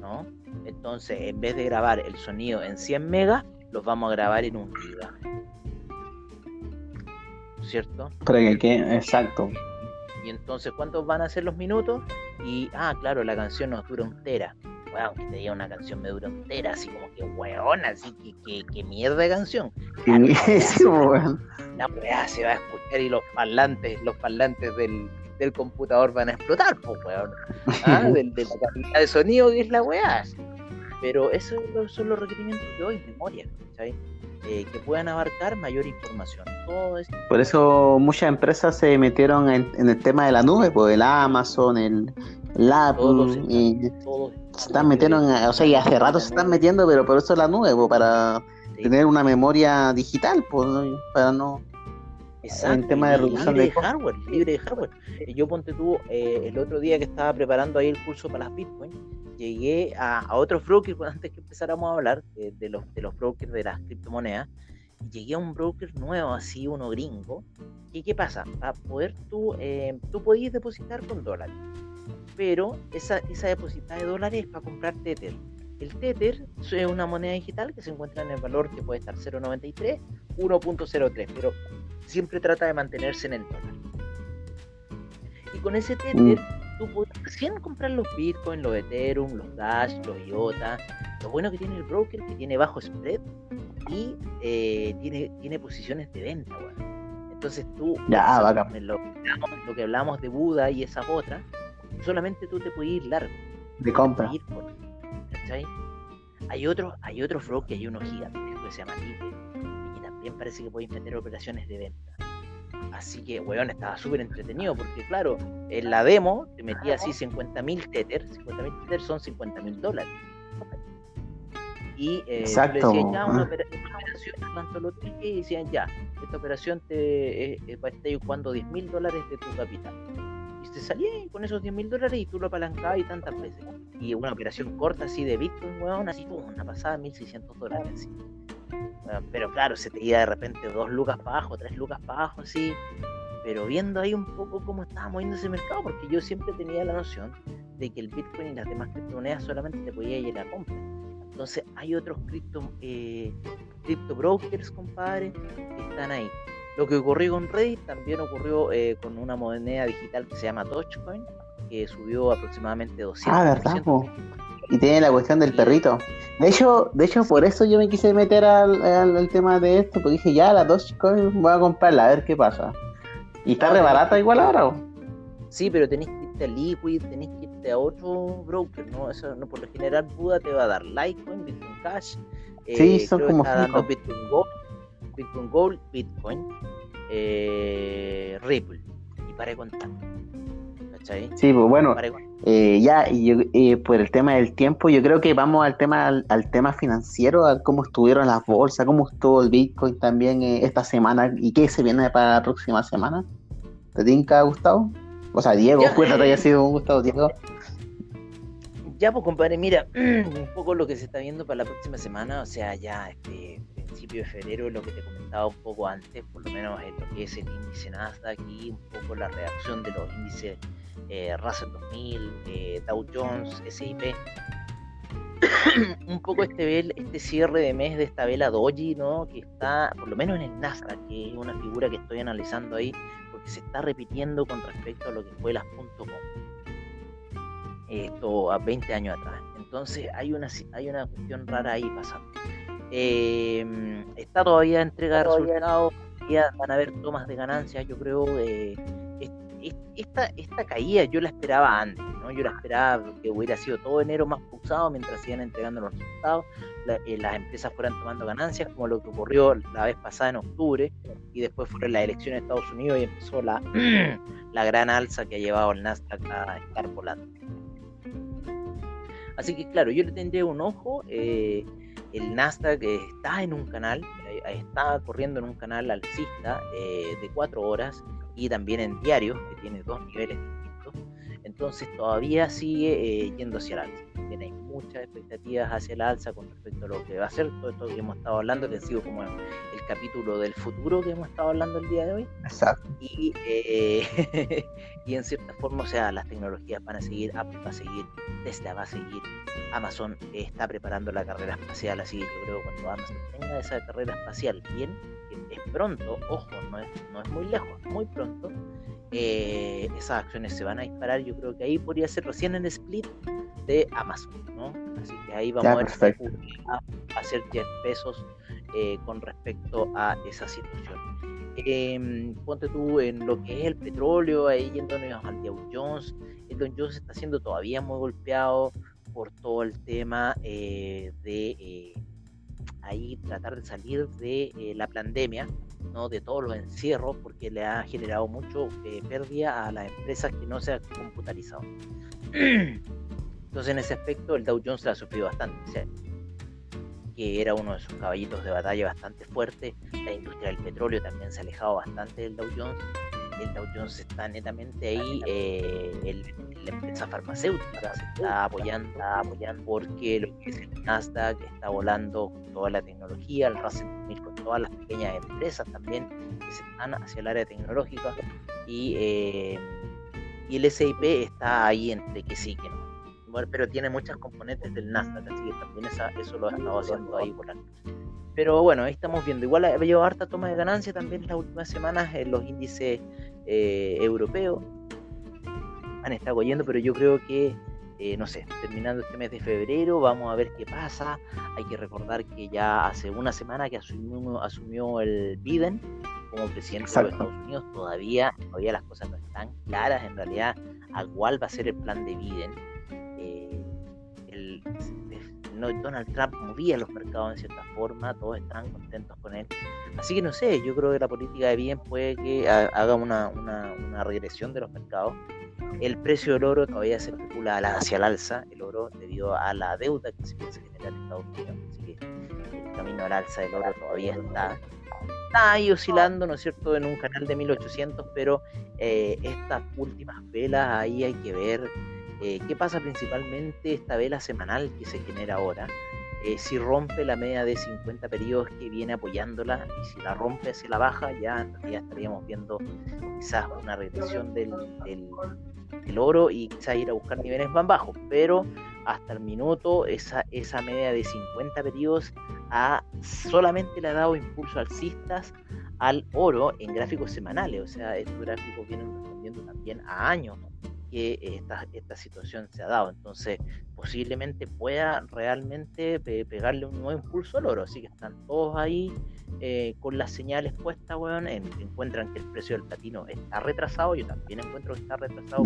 ¿no? Entonces, en vez de grabar el sonido en 100 megas, los vamos a grabar en un giga. ¿Cierto? Pero que, exacto. Y entonces, ¿cuántos van a ser los minutos? Y, ah, claro, la canción nos dura un tera. Bueno, que te diga una canción me dura un tera, así como que weón, así que, que, que mierda de canción. La weá se va a escuchar y los parlantes, los parlantes del, del computador van a explotar, pues weón. ¿Ah? de, la calidad de sonido que es la weá. Pero esos son los requerimientos de hoy, memoria, ¿sabes? Eh, que puedan abarcar mayor información. Todo Por eso muchas empresas se metieron en, el tema de la nube, pues el Amazon, el, Apple, y se están metiendo, en, o sea, y hace rato se están metiendo, pero por eso la nube, para tener una memoria digital, pues, para no... Exacto, en tema de reducción de, hardware, libre de hardware. Yo ponte tú, eh, el otro día que estaba preparando ahí el curso para las Bitcoin, llegué a, a otros brokers, antes que empezáramos a hablar de, los, de los brokers de las criptomonedas, llegué a un broker nuevo, así uno gringo. ¿Y qué pasa? Para poder tú, eh, tú podías depositar con dólares, pero esa, esa depositada de dólares es para comprar Tether. El Tether es una moneda digital que se encuentra en el valor que puede estar 0.93, 1.03, pero siempre trata de mantenerse en el dólar. Y con ese Tether tú puedes recién comprar los Bitcoin, los Ethereum, los Dash, los IOTA. Lo bueno que tiene el broker que tiene bajo spread y eh, tiene, tiene posiciones de venta, Entonces tú, ya, lo, lo, que hablamos de Buda y esas otras, solamente tú te puedes ir largo. De compra. Hay otros, hay otros brokers, hay unos gigantes que se llaman y también parece que podéis meter operaciones de venta. Así que, weón, estaba súper entretenido porque, claro, en la demo te metía así 50.000 tether, 50.000 tether son 50.000 dólares. Y eh, Exacto. decían ya una, operación, tanto lo y decían ya, esta operación te eh, va a estar ocupando 10.000 dólares de tu capital. Y te salía con esos 10.000 dólares y tú lo apalancabas y tantas veces. Y una operación corta así de Bitcoin, weón, así como una pasada 1.600 dólares. Pero claro, se te iba de repente dos lucas para abajo, tres lucas para abajo, así. Pero viendo ahí un poco cómo estaba moviendo ese mercado, porque yo siempre tenía la noción de que el Bitcoin y las demás criptomonedas solamente te podía ir a compra. Entonces hay otros cripto, eh, cripto brokers, compadre, que están ahí. Lo que ocurrió con Reddit también ocurrió eh, con una moneda digital que se llama Dogecoin, que subió aproximadamente 200%. Ah, ¿verdad? Y tiene la cuestión del perrito. De hecho, de hecho, por eso yo me quise meter al, tema de esto, porque dije, ya, las dos voy a comprarla, a ver qué pasa. Y está re barata igual ahora. Sí, pero tenés que irte a Liquid, tenés que irte a otro broker, ¿no? Eso, no por lo general Buda te va a dar Litecoin, Bitcoin Cash. Eh, sí, son como está dando Bitcoin Gold, Bitcoin Gold, Bitcoin, eh, Ripple. Y para contar. Sí, pues bueno, eh, ya, y eh, por el tema del tiempo, yo creo que vamos al tema al, tema financiero, a cómo estuvieron las bolsas, cómo estuvo el Bitcoin también eh, esta semana y qué se viene para la próxima semana. ¿Te tinca, Gustavo? O sea, Diego, cuéntate, haya sido un Gustavo, Diego. Ya, pues compadre, mira, un poco lo que se está viendo para la próxima semana, o sea, ya este principio de febrero, lo que te comentaba un poco antes, por lo menos en lo que es el índice Nasdaq y un poco la reacción de los índices eh, Russell 2000, eh, Dow Jones, S&P. un poco este, este cierre de mes de esta vela Doji, ¿no? Que está, por lo menos en el Nasdaq, que es una figura que estoy analizando ahí, porque se está repitiendo con respecto a lo que fue las .com. Esto a 20 años atrás. Entonces hay una, hay una cuestión rara ahí pasando. Eh, está todavía entrega de resultados, van a haber tomas de ganancias, yo creo, de esta, esta caída yo la esperaba antes, ¿no? Yo la esperaba que hubiera sido todo enero más pulsado mientras iban entregando los resultados, eh, las empresas fueran tomando ganancias, como lo que ocurrió la vez pasada en octubre, y después fueron las elecciones de Estados Unidos y empezó la, la gran alza que ha llevado el Nasdaq a estar volando. Así que claro, yo le tendría un ojo. Eh, el Nasdaq está en un canal, está corriendo en un canal alcista de cuatro horas y también en diarios, que tiene dos niveles. Entonces todavía sigue yendo hacia el alza. Tiene muchas expectativas hacia el alza con respecto a lo que va a ser todo esto que hemos estado hablando, que ha sido como el capítulo del futuro que hemos estado hablando el día de hoy. Exacto. Y, eh, y en cierta forma, o sea, las tecnologías van a seguir, Apple va a seguir, Tesla va a seguir, Amazon está preparando la carrera espacial, así que yo creo que cuando Amazon tenga esa carrera espacial bien, es pronto, ojo, no es, no es muy lejos, muy pronto, eh, esas acciones se van a disparar. Yo creo que ahí podría ser recién en el split de Amazon, ¿no? Así que ahí vamos a ver a hacer 10 pesos eh, con respecto a esa situación. Em, ponte tú en lo que es el petróleo, ahí yéndonos al Dow Jones. El Dow Jones está siendo todavía muy golpeado por todo el tema eh, de ahí tratar de salir de la pandemia ¿no? de todos los encierros porque le ha generado mucho eh, pérdida a las empresas que no se han computarizado. Entonces en ese aspecto el Dow Jones ha sufrido bastante, que era uno de sus caballitos de batalla bastante fuerte. La industria del petróleo también se ha alejado bastante del Dow Jones el Dow Jones está netamente ahí, eh, la empresa farmacéutica se está apoyando, apoyando porque lo que es el Nasdaq está volando con toda la tecnología, el Russell 2000 con todas las pequeñas empresas también que se están hacia el área tecnológica y, eh, y el SIP está ahí entre que sí que no. Pero tiene muchas componentes del Nasdaq, así que también eso lo ha estado haciendo ahí por Pero bueno, ahí estamos viendo. Igual ha llevado harta toma de ganancia también las últimas semanas en los índices eh, europeo han estado oyendo, pero yo creo que, eh, no sé, terminando este mes de febrero, vamos a ver qué pasa. Hay que recordar que ya hace una semana que asumió, asumió el Biden como presidente de los Estados Unidos, todavía, todavía las cosas no están claras en realidad a cuál va a ser el plan de Biden. Eh, el, Donald Trump movía los mercados en cierta forma, todos están contentos con él. Así que no sé, yo creo que la política de bien puede que haga una, una, regresión de los mercados. El precio del oro todavía se especula hacia el alza, el oro debido a la deuda que se piensa generar en Estados Unidos. Así que el camino al alza del oro todavía está, está ahí oscilando, ¿no es cierto?, en un canal de 1800, pero eh, estas últimas velas ahí hay que ver eh, ¿Qué pasa principalmente esta vela semanal que se genera ahora? Eh, si rompe la media de 50 periodos que viene apoyándola y si la rompe hacia la baja, ya, ya estaríamos viendo quizás una regresión del, del, oro y quizás ir a buscar niveles más bajos. Pero hasta el minuto, esa, esa media de 50 periodos ha, solamente le ha dado impulso alcistas al oro en gráficos semanales. O sea, estos gráficos vienen respondiendo también a años que esta, esta situación se ha dado. Entonces, posiblemente pueda realmente pegarle un nuevo impulso al oro. Así que están todos ahí eh, con las señales puestas, weón. encuentran que el precio del platino está retrasado. Yo también encuentro que está retrasado.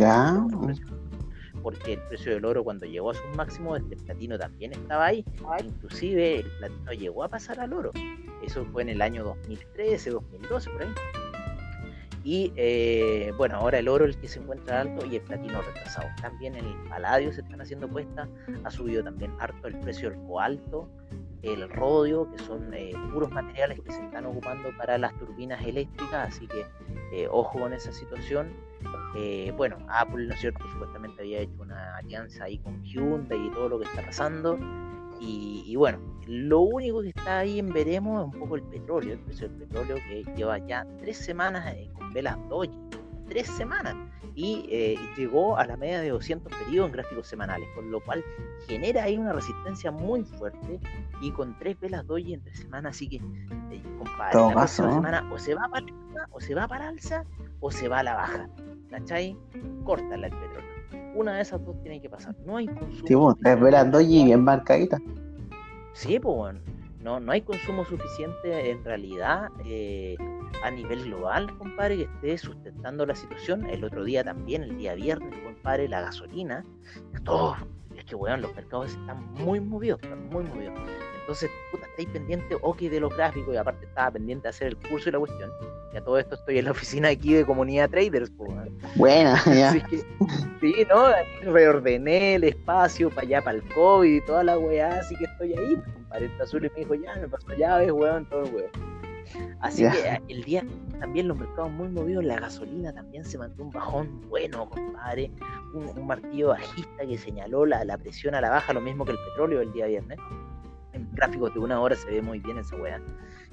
Porque el precio del oro cuando llegó a su máximo, el platino también estaba ahí. Inclusive el platino llegó a pasar al oro. Eso fue en el año 2013, 2012, por ahí. Y eh, bueno, ahora el oro el que se encuentra alto y el platino retrasado. También el paladio se están haciendo puestas, ha subido también harto el precio del coalto, el rodio, que son eh, puros materiales que se están ocupando para las turbinas eléctricas, así que eh, ojo con esa situación. bueno, Apple, ¿no es cierto? Supuestamente había hecho una alianza ahí con Hyundai y todo lo que está pasando. Y, bueno, lo único que está ahí en veremos es un poco el petróleo, el precio del petróleo que lleva ya tres semanas eh, con velas doji, tres semanas, y eh, llegó a la media de 200 periodos en gráficos semanales, con lo cual genera ahí una resistencia muy fuerte y con tres velas doji en tres semanas, así que, eh, compadre, la próxima semana o se va para alza, o se va para alza, o se va a la baja, ¿cachai? Córtala el petróleo. Una de esas dos tiene que pasar. No hay consumo. Sí, bueno, es velando y bien marcadita. Sí, pues bueno. No, no hay consumo suficiente en realidad eh, a nivel global, compadre, que esté sustentando la situación. El otro día también, el día viernes, compadre, la gasolina. Todo, es que, weón, los mercados están muy movidos, están muy movidos. Entonces, puta, estáis pendiente, ok, de los gráficos, y aparte estaba pendiente de hacer el curso y la cuestión. Y a todo esto estoy en la oficina aquí de comunidad traders, pues. Buena, ya. sí, ¿no? reordené el espacio para allá, para el COVID y toda la weá, así que estoy ahí, compadre, azul y me dijo, ya, me pasó llaves, weón, todo weón. Así que el día también los mercados muy movidos, la gasolina también se mantuvo un bajón bueno, compadre. Un, martillo bajista que señaló la, la, presión a la baja, lo mismo que el petróleo el día viernes. En gráficos de una hora se ve muy bien esa weá.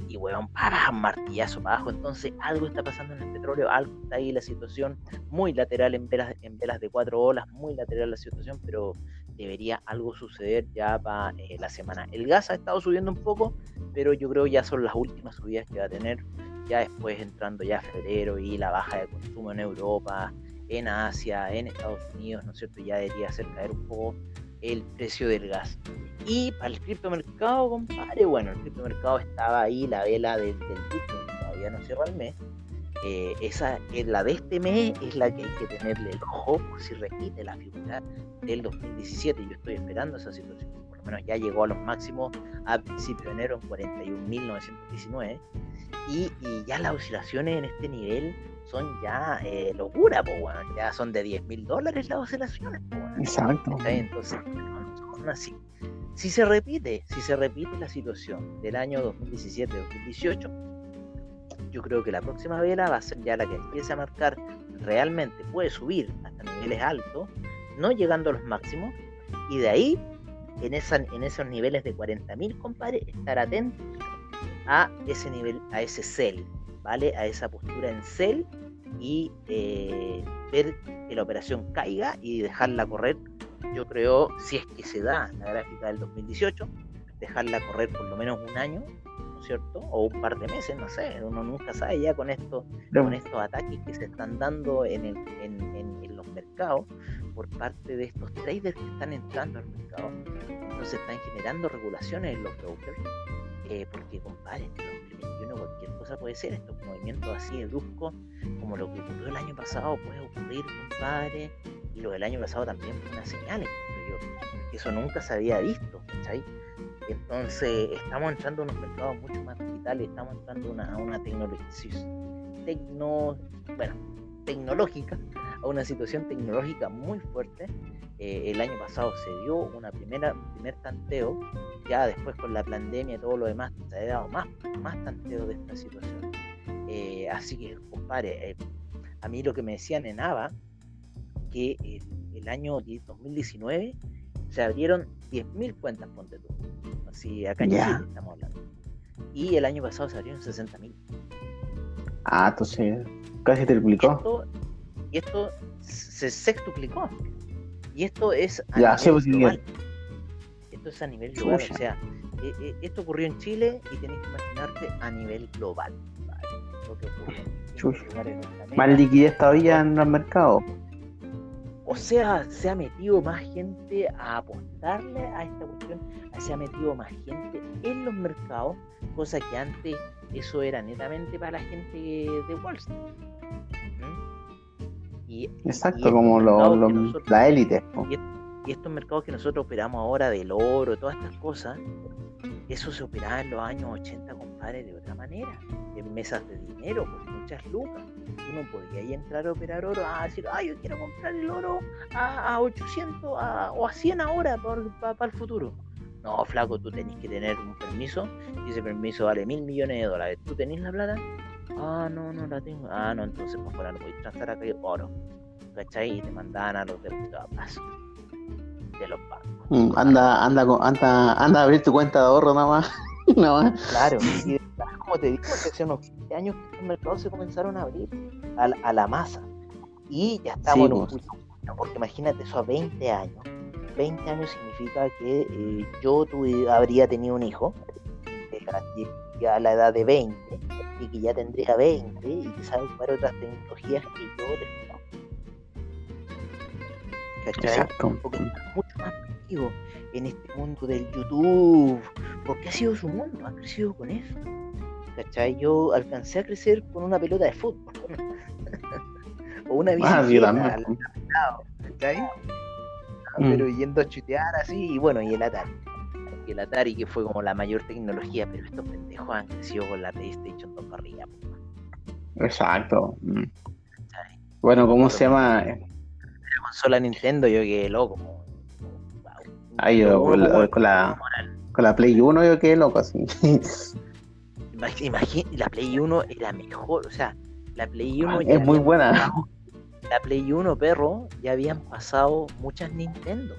Y weón, para martillazo para abajo. Entonces, algo está pasando en el petróleo, algo está ahí la situación. Muy lateral en velas, en velas de cuatro olas, muy lateral la situación, pero debería algo suceder ya para eh, la semana. El gas ha estado subiendo un poco, pero yo creo ya son las últimas subidas que va a tener. Ya después entrando ya febrero y la baja de consumo en Europa, en Asia, en Estados Unidos, ¿no es cierto? Ya debería hacer caer un poco el precio del gas. Y para el criptomercado, compadre, bueno, el criptomercado estaba ahí, la vela del, del Bitcoin todavía no cierra el mes. Eh, esa es la de este mes, es la que hay que tenerle el ojo por si repite la figura del 2017. Yo estoy esperando esa situación. Por lo menos ya llegó a los máximos a principio de enero en 41.919. Y, y ya las oscilaciones en este nivel son ya eh, locura, pues, bueno, ya son de 10 mil dólares las oscilaciones. Exacto. Entonces, son así. Si se repite, si se repite la situación del año 2017-2018, yo creo que la próxima vela va a ser ya la que empiece a marcar realmente puede subir hasta niveles altos, no llegando a los máximos, y de ahí, en, esa, en esos niveles de 40.000, compadre, estar atento a ese nivel, a ese sell, ¿vale? A esa postura en sell y eh, ver que la operación caiga y dejarla correr. Yo creo, si es que se da la gráfica del 2018, dejarla correr por lo menos un año cierto? O un par de meses, no sé, uno nunca sabe ya con esto, con estos ataques que se están dando en, el, en, en, los mercados por parte de estos traders que están entrando al mercado. Entonces están generando regulaciones en los brokers, eh, porque compadre, en 2021 cualquier cosa puede ser, estos movimientos así de bruscos, como lo que ocurrió el año pasado, puede ocurrir, compadre, y lo del año pasado también fue una señal, yo, eso nunca se había visto, ¿cachai? Entonces estamos entrando en unos mercados mucho más digitales, estamos entrando a una tecnología, tecno, bueno, tecnológica, a una situación tecnológica muy fuerte. Eh, el año pasado se dio una primera, primer tanteo, ya después con la pandemia y todo lo demás se ha dado más, más tanteo de esta situación. Eh, así que, compadre, eh, a mí lo que me decían en AVA, que el, el año 2019 se abrieron 10.000 cuentas, ponte tú. Así, acá en Chile estamos hablando. Y el año pasado se abrieron 60.000. Ah, entonces casi triplicó. Y esto, se sextuplicó. Y esto es a nivel global. Esto es a nivel global. O sea, eh, eh, esto ocurrió en Chile y tenés que imaginarte a nivel global. ¿vale? Lo que ocurrió Más liquidez todavía en el mercado o sea, se ha metido más gente a apostarle a esta cuestión, se ha metido más gente en los mercados, cosa que antes eso era netamente para la gente de Wall Street. Y, Exacto, como la élite. Y, estos mercados que nosotros operamos ahora del oro, todas estas cosas, eso se operaba en los años 80, compadre, de otra manera, en mesas de dinero, con muchas lucas. Tú no podías entrar a operar oro, a decir, ah, yo quiero comprar el oro a, 800 o a 100 ahora para el futuro. No, flaco, tú tenés que tener un permiso y ese permiso vale mil millones de dólares. ¿Tú tenés la plata? Ah, no, no la tengo. Ah, no, entonces para fuera no a transar acá oro. ¿Cachai? Y te mandaban a los de paso de los bancos. Mm, anda, anda, anda, anda a abrir tu cuenta de ahorro nada más. nada más. Claro, y como te digo, hace unos 15 años que los mercados se comenzaron a abrir a, a la masa. Y ya estamos en un pues. punto. Porque imagínate eso a 20 años 20 años significa que eh, yo habría tenido un hijo a la edad de 20 y que ya tendría 20 y que sabe ocupar otras tecnologías que yo ¿Cachai? Porque mucho más activo en este mundo del YouTube, porque ha sido su mundo, ha crecido con eso. ¿Cachai? Yo alcancé a crecer con una pelota de fútbol. o una ah, bicicleta. Ah, ¿Cachai? pero mm. yendo a chutear así, y bueno, y el Atari. Y el Atari que fue como la mayor tecnología, pero estos pendejos han crecido con la PlayStation 2 para arriba. Exacto. Mm. Bueno, ¿cómo se llama? La consola Nintendo, yo quedé loco. Ay, yo con la, Con la Play 1 yo quedé loco así. La Play 1 era mejor, o sea, la Play 1 es muy buena. la Play 1, perro, ya habían pasado muchas Nintendo.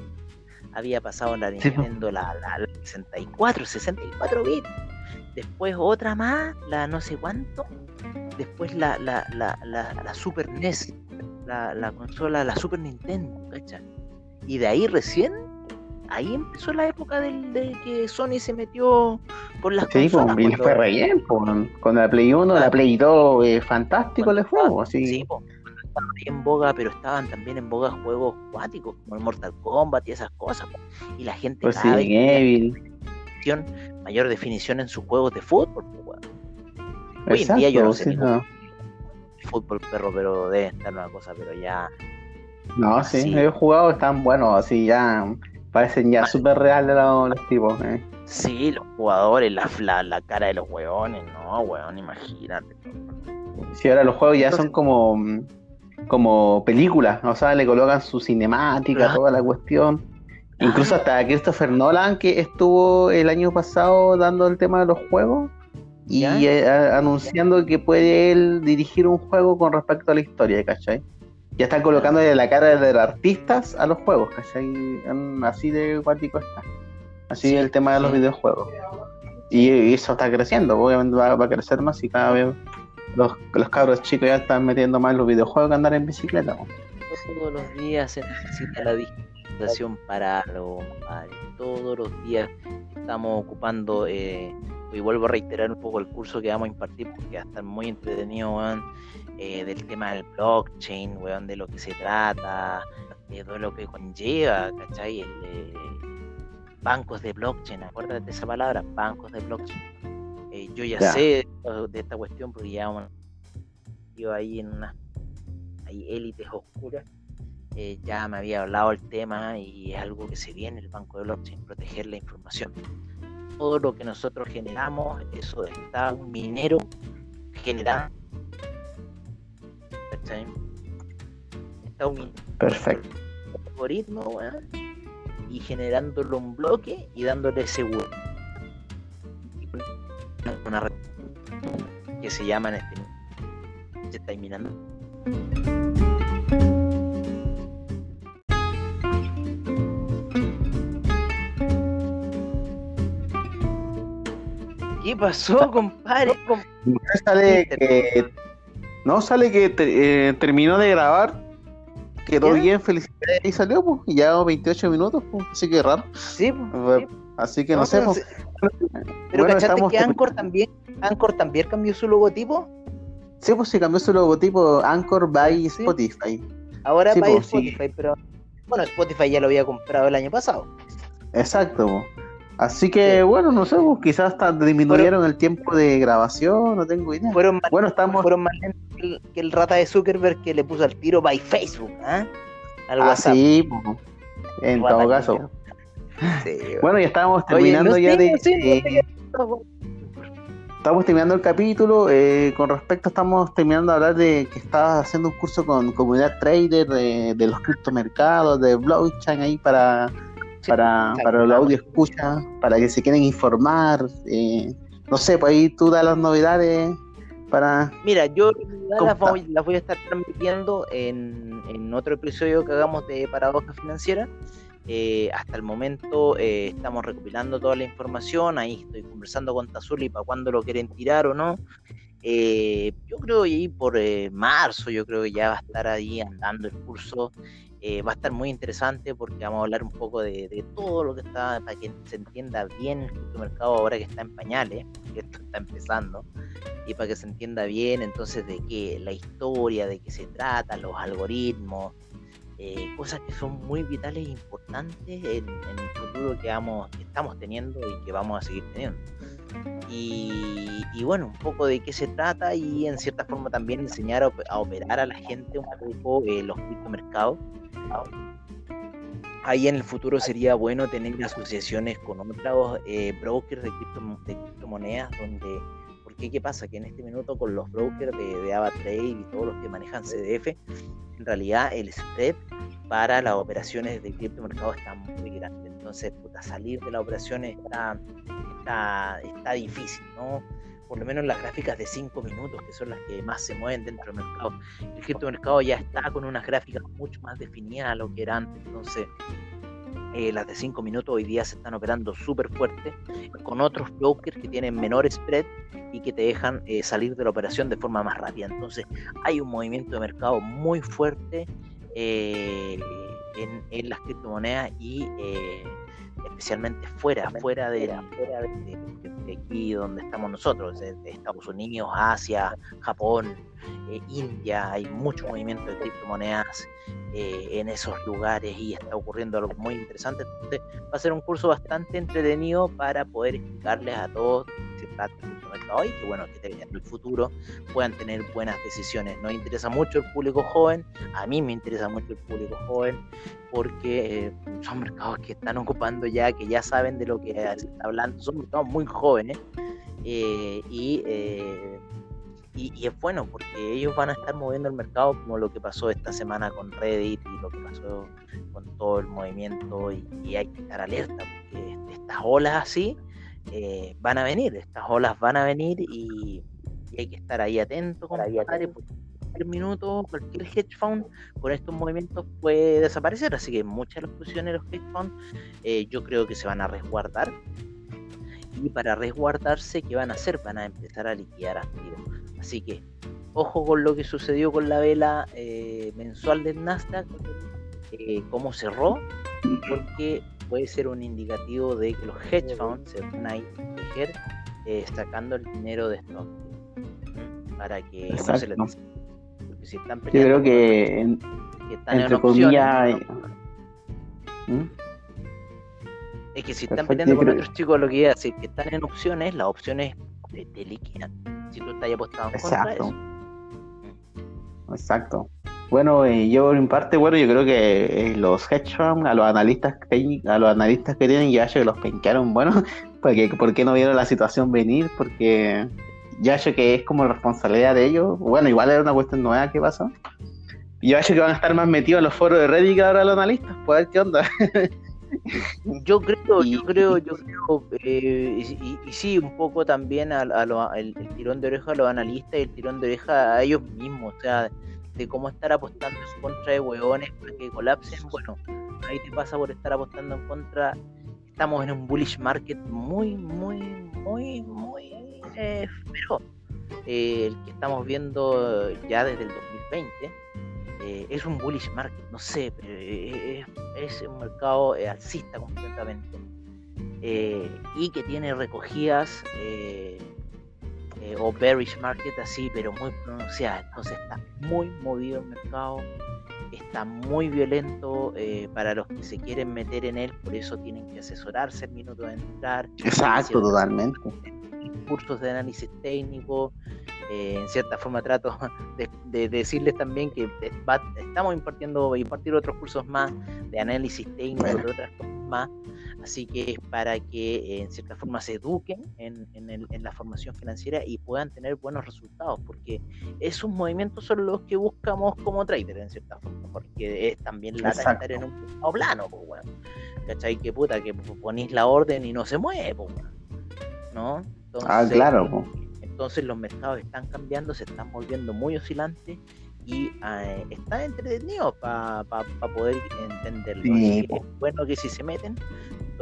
Había pasado la Nintendo, la, la, 64, 64 bits. Después otra más, la no sé cuánto. Después la, la, la, la Super NES, la, consola, la Super Nintendo, ¿cachai? Y de ahí recién, ahí empezó la época del, de que Sony se metió con las sí, consolas. Sí, fue re bien, con la Play 1, la Play 2, eh, fantástico el juego, sí. sí estaban en boga, pero estaban también en boga juegos cuáticos como el Mortal Kombat y esas cosas. Y la gente pues cada vez mayor definición en sus juegos de fútbol. Hoy en día yo no sé fútbol perro, pero debe estar una cosa, pero ya. No, sí, he jugado, están buenos, así ya parecen ya súper reales los, los, tipos. Eh. Sí, los jugadores, la, la, cara de los hueones, no, hueón, imagínate. Sí, ahora los juegos ya son como como películas, o sea, le colocan su cinemática, toda la cuestión. Incluso hasta Christopher Nolan, que estuvo el año pasado dando el tema de los juegos y eh, anunciando que puede él dirigir un juego con respecto a la historia, ¿cachai? Ya están colocándole la cara de los artistas a los juegos, ¿cachai? Así de cuántico está. Así el tema de los videojuegos. Y, eso está creciendo, obviamente va, va, a crecer más y cada vez los, los cabros chicos ya están metiendo más los videojuegos que andar en bicicleta. Todos los días se necesita la digitalización para algo, Todos los días estamos ocupando, eh, y vuelvo a reiterar un poco el curso que vamos a impartir porque va a estar muy entretenido, eh, del tema del blockchain, weón, de lo que se trata, de todo lo que conlleva, ¿cachai? El, bancos de blockchain, acuérdate de esa palabra, bancos de blockchain eh, yo ya, sé de esta cuestión porque ya yo ahí en unas hay élites oscuras. Eh, ya me había hablado el tema y es algo que se viene el banco de blockchain, proteger la información. Todo lo que nosotros generamos, eso está un minero generando. Está un minero. Perfecto. algoritmo, y generándolo un bloque y dándole seguro una red que se llama en este se está ¿Qué pasó, compadre? Sale que, no, sale que eh, terminó de grabar, quedó bien, felicidades y salió, pues, y ya 28 minutos, pues, así que raro. Sí, pues. Así que no, sé, pues, pero bueno, ¿cachaste que Anchor también, Anchor también cambió su logotipo? Sí, pues sí cambió su logotipo Anchor by Spotify. Ahora by pues, Spotify, pero bueno, Spotify ya lo había comprado el año pasado. Exacto. Así que bueno, no sé, pues, quizás hasta disminuyeron el tiempo de grabación, no tengo idea. Fueron más, bueno, estamos... fueron más lentos que el, rata de Zuckerberg que le puso al tiro by Facebook, ¿eh? Al ah, sí, pues, en todo caso. bueno, ya estábamos terminando ya de. estamos terminando el capítulo. Eh, con respecto, estamos terminando de hablar de que estabas haciendo un curso con comunidad trader de, los criptomercados, de blockchain ahí para, para, para audio escucha, para que se quieran informar. Eh, no sé, pues ahí tú das las novedades para. Mira, yo las voy, las voy a estar transmitiendo en, en otro episodio que hagamos de Paradoja Financiera. Eh, hasta el momento eh, estamos recopilando toda la información, ahí estoy conversando con Tazuli para cuándo lo quieren tirar o no. Eh, yo creo que por marzo, yo creo que ya va a estar ahí andando el curso. Va a estar muy interesante porque vamos a hablar un poco de, todo lo que está, para que se entienda bien el mercado ahora que está en pañales, que esto está empezando, y para que se entienda bien entonces de qué, la historia, de qué se trata, los algoritmos, eh, cosas que son muy vitales e importantes en, el futuro que, vamos, estamos teniendo y que vamos a seguir teniendo. Y, bueno, un poco de qué se trata y en cierta forma también enseñar a, operar a la gente un poco eh, los criptomercados. Ahí en el futuro sería bueno tener asociaciones con otros eh, brokers de, de criptomonedas donde porque qué pasa que en este minuto con los brokers de, de AvaTrade y todos los que manejan CDF en realidad el spread para las operaciones de criptomercado está muy grande. Entonces puta, salir de la operación está, está, está difícil, ¿no? por lo menos las gráficas de 5 minutos, que son las que más se mueven dentro del mercado. El mercado ya está con unas gráficas mucho más definidas a lo que era antes, entonces eh, las de 5 minutos hoy día se están operando súper fuerte, con otros brokers que tienen menor spread y que te dejan eh, salir de la operación de forma más rápida. Entonces hay un movimiento de mercado muy fuerte eh, en, en, las criptomonedas y especialmente fuera, fuera de, aquí donde estamos nosotros, Estados Unidos, Asia, Japón, eh, India, hay mucho movimiento de criptomonedas eh, en esos lugares y está ocurriendo algo muy interesante. Entonces va a ser un curso bastante entretenido para poder explicarles a todos si trata hoy, que bueno, que en el futuro puedan tener buenas decisiones. Nos interesa mucho el público joven, a mí me interesa mucho el público joven, porque eh, son mercados que están ocupando ya, que ya saben de lo que se está hablando, son mercados muy jóvenes eh, eh, y, y, es bueno porque ellos van a estar moviendo el mercado como lo que pasó esta semana con Reddit y lo que pasó con todo el movimiento y, hay que estar alerta porque estas olas así van a venir, estas olas van a venir y, hay que estar ahí atento, compadre, porque cualquier minuto, cualquier hedge fund con estos movimientos puede desaparecer. Así que muchas de las posiciones de los hedge funds eh, yo creo que se van a resguardar. Y para resguardarse, ¿qué van a hacer? Van a empezar a liquidar activos. Así que ojo con lo que sucedió con la vela eh, mensual del Nasdaq, eh, cómo cerró, porque puede ser un indicativo de que los hedge funds se van a ir sacando el dinero de stock para que no se les si están peleando. Yo creo que, que están entre comillas. ¿Mm? Es que si están peleando con otros chicos, lo que iba a decir, que están en opciones, las opciones te, te liquidan. Si tú estás apostado en Exacto. contra eso. Exacto. Bueno, eh, yo en parte, bueno, yo creo que eh, los hedge funds, a los analistas a los analistas que tienen ya que los penquearon, bueno, porque ¿por qué no vieron la situación venir? Porque ya que es como responsabilidad de ellos. Bueno, igual era una cuestión nueva que pasó. Yo acho que van a estar más metidos en los foros de Reddit que ahora los analistas, pues ver qué onda. yo creo, yo creo, yo creo, eh, y, sí, un poco también a, el, tirón de oreja a los analistas y el tirón de oreja a ellos mismos, o sea, de cómo estar apostando en contra de hueones para que colapsen, bueno, ahí te pasa por estar apostando en contra, estamos en un bullish market muy, muy, muy, muy eh, eh, el que estamos viendo ya desde el 2020 eh, es un bullish market, no sé, pero es, un mercado alcista completamente. Y que tiene recogidas o bearish market así, pero muy pronunciadas. Entonces está muy movido el mercado, está muy violento para los que se quieren meter en él, por eso tienen que asesorarse el minuto de entrar. Exacto, totalmente cursos de análisis técnico. Eh, en cierta forma trato de, decirles también que estamos impartiendo impartir otros cursos más de análisis técnico, de otras cosas más. Así que es para que en cierta forma se eduquen en, la formación financiera y puedan tener buenos resultados, porque esos movimientos son los que buscamos como trader en cierta forma, porque es también la estar en un plano, pues, bueno. ¿cachai? Que puta, que ponéis la orden y no se mueve, pues, ¿no? ah, claro. Entonces los mercados están cambiando, se están volviendo muy oscilantes y eh, está entretenido para poder entenderlo. es bueno que si se meten,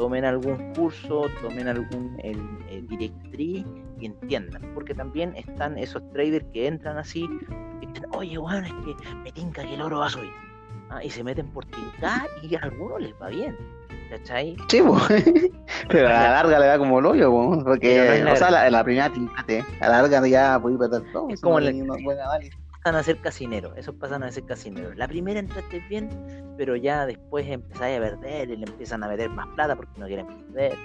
tomen algún curso, tomen algún el, directriz y entiendan, porque también están esos traders que entran así y dicen, oye, bueno, es que me tinca que el oro va a subir. Ah, y se meten por tincar y a algunos les va bien. ¿Cachai? Sí, pero a la larga le da como el hoyo, porque, o sea, la, la primera tincate, a la larga ya puede perder todo. Es como el, pasan a ser casineros, esos pasan a ser casineros. La primera entraste bien, pero ya después empezáis a perder y le empiezan a meter más plata porque no quieren perder.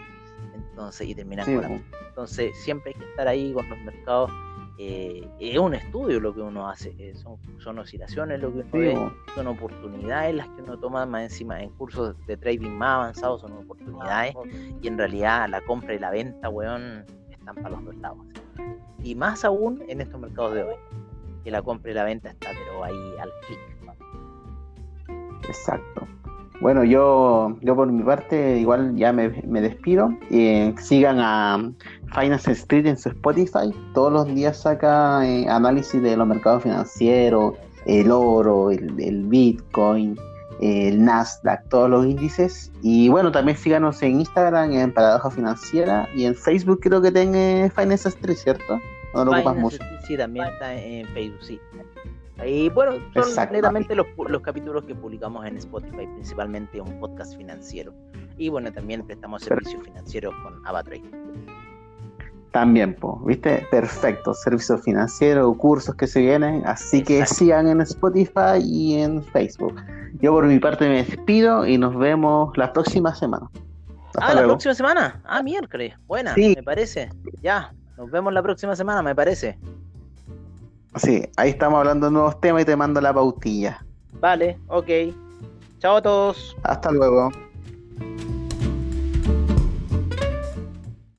Entonces, y terminan con Entonces, siempre hay que estar ahí con los mercados eh, es un estudio lo que uno hace, eh, son, oscilaciones lo que uno ve, son oportunidades las que uno toma más encima en cursos de trading más avanzados, son oportunidades y en realidad la compra y la venta, weón, están para los dos lados. Y más aún en estos mercados de hoy, que la compra y la venta está pero ahí al clic. Exacto. Bueno, yo, yo por mi parte igual ya me, despido. Eh, sigan a Finance Street en su Spotify. Todos los días saca eh, análisis de los mercados financieros, el oro, el, Bitcoin, el Nasdaq, todos los índices. Y bueno, también síganos en Instagram, en Paradoja Financiera y en Facebook creo que tenga Finance Street, ¿cierto? No lo ocupas mucho. Sí, también está en Facebook, sí. Y bueno, son netamente los, los, capítulos que publicamos en Spotify, principalmente un podcast financiero. Y bueno, también prestamos servicios financieros con Avatrade. También, pues, ¿viste? Perfecto. Servicios financieros, cursos que se vienen. Así que sigan en Spotify y en Facebook. Yo por mi parte me despido y nos vemos la próxima semana. ah, la próxima semana. Ah, miércoles. Buena, me parece. Ya, nos vemos la próxima semana, me parece. Sí, ahí estamos hablando de nuevos temas y te mando la pautilla. Vale, ok. Chao a todos. Hasta luego.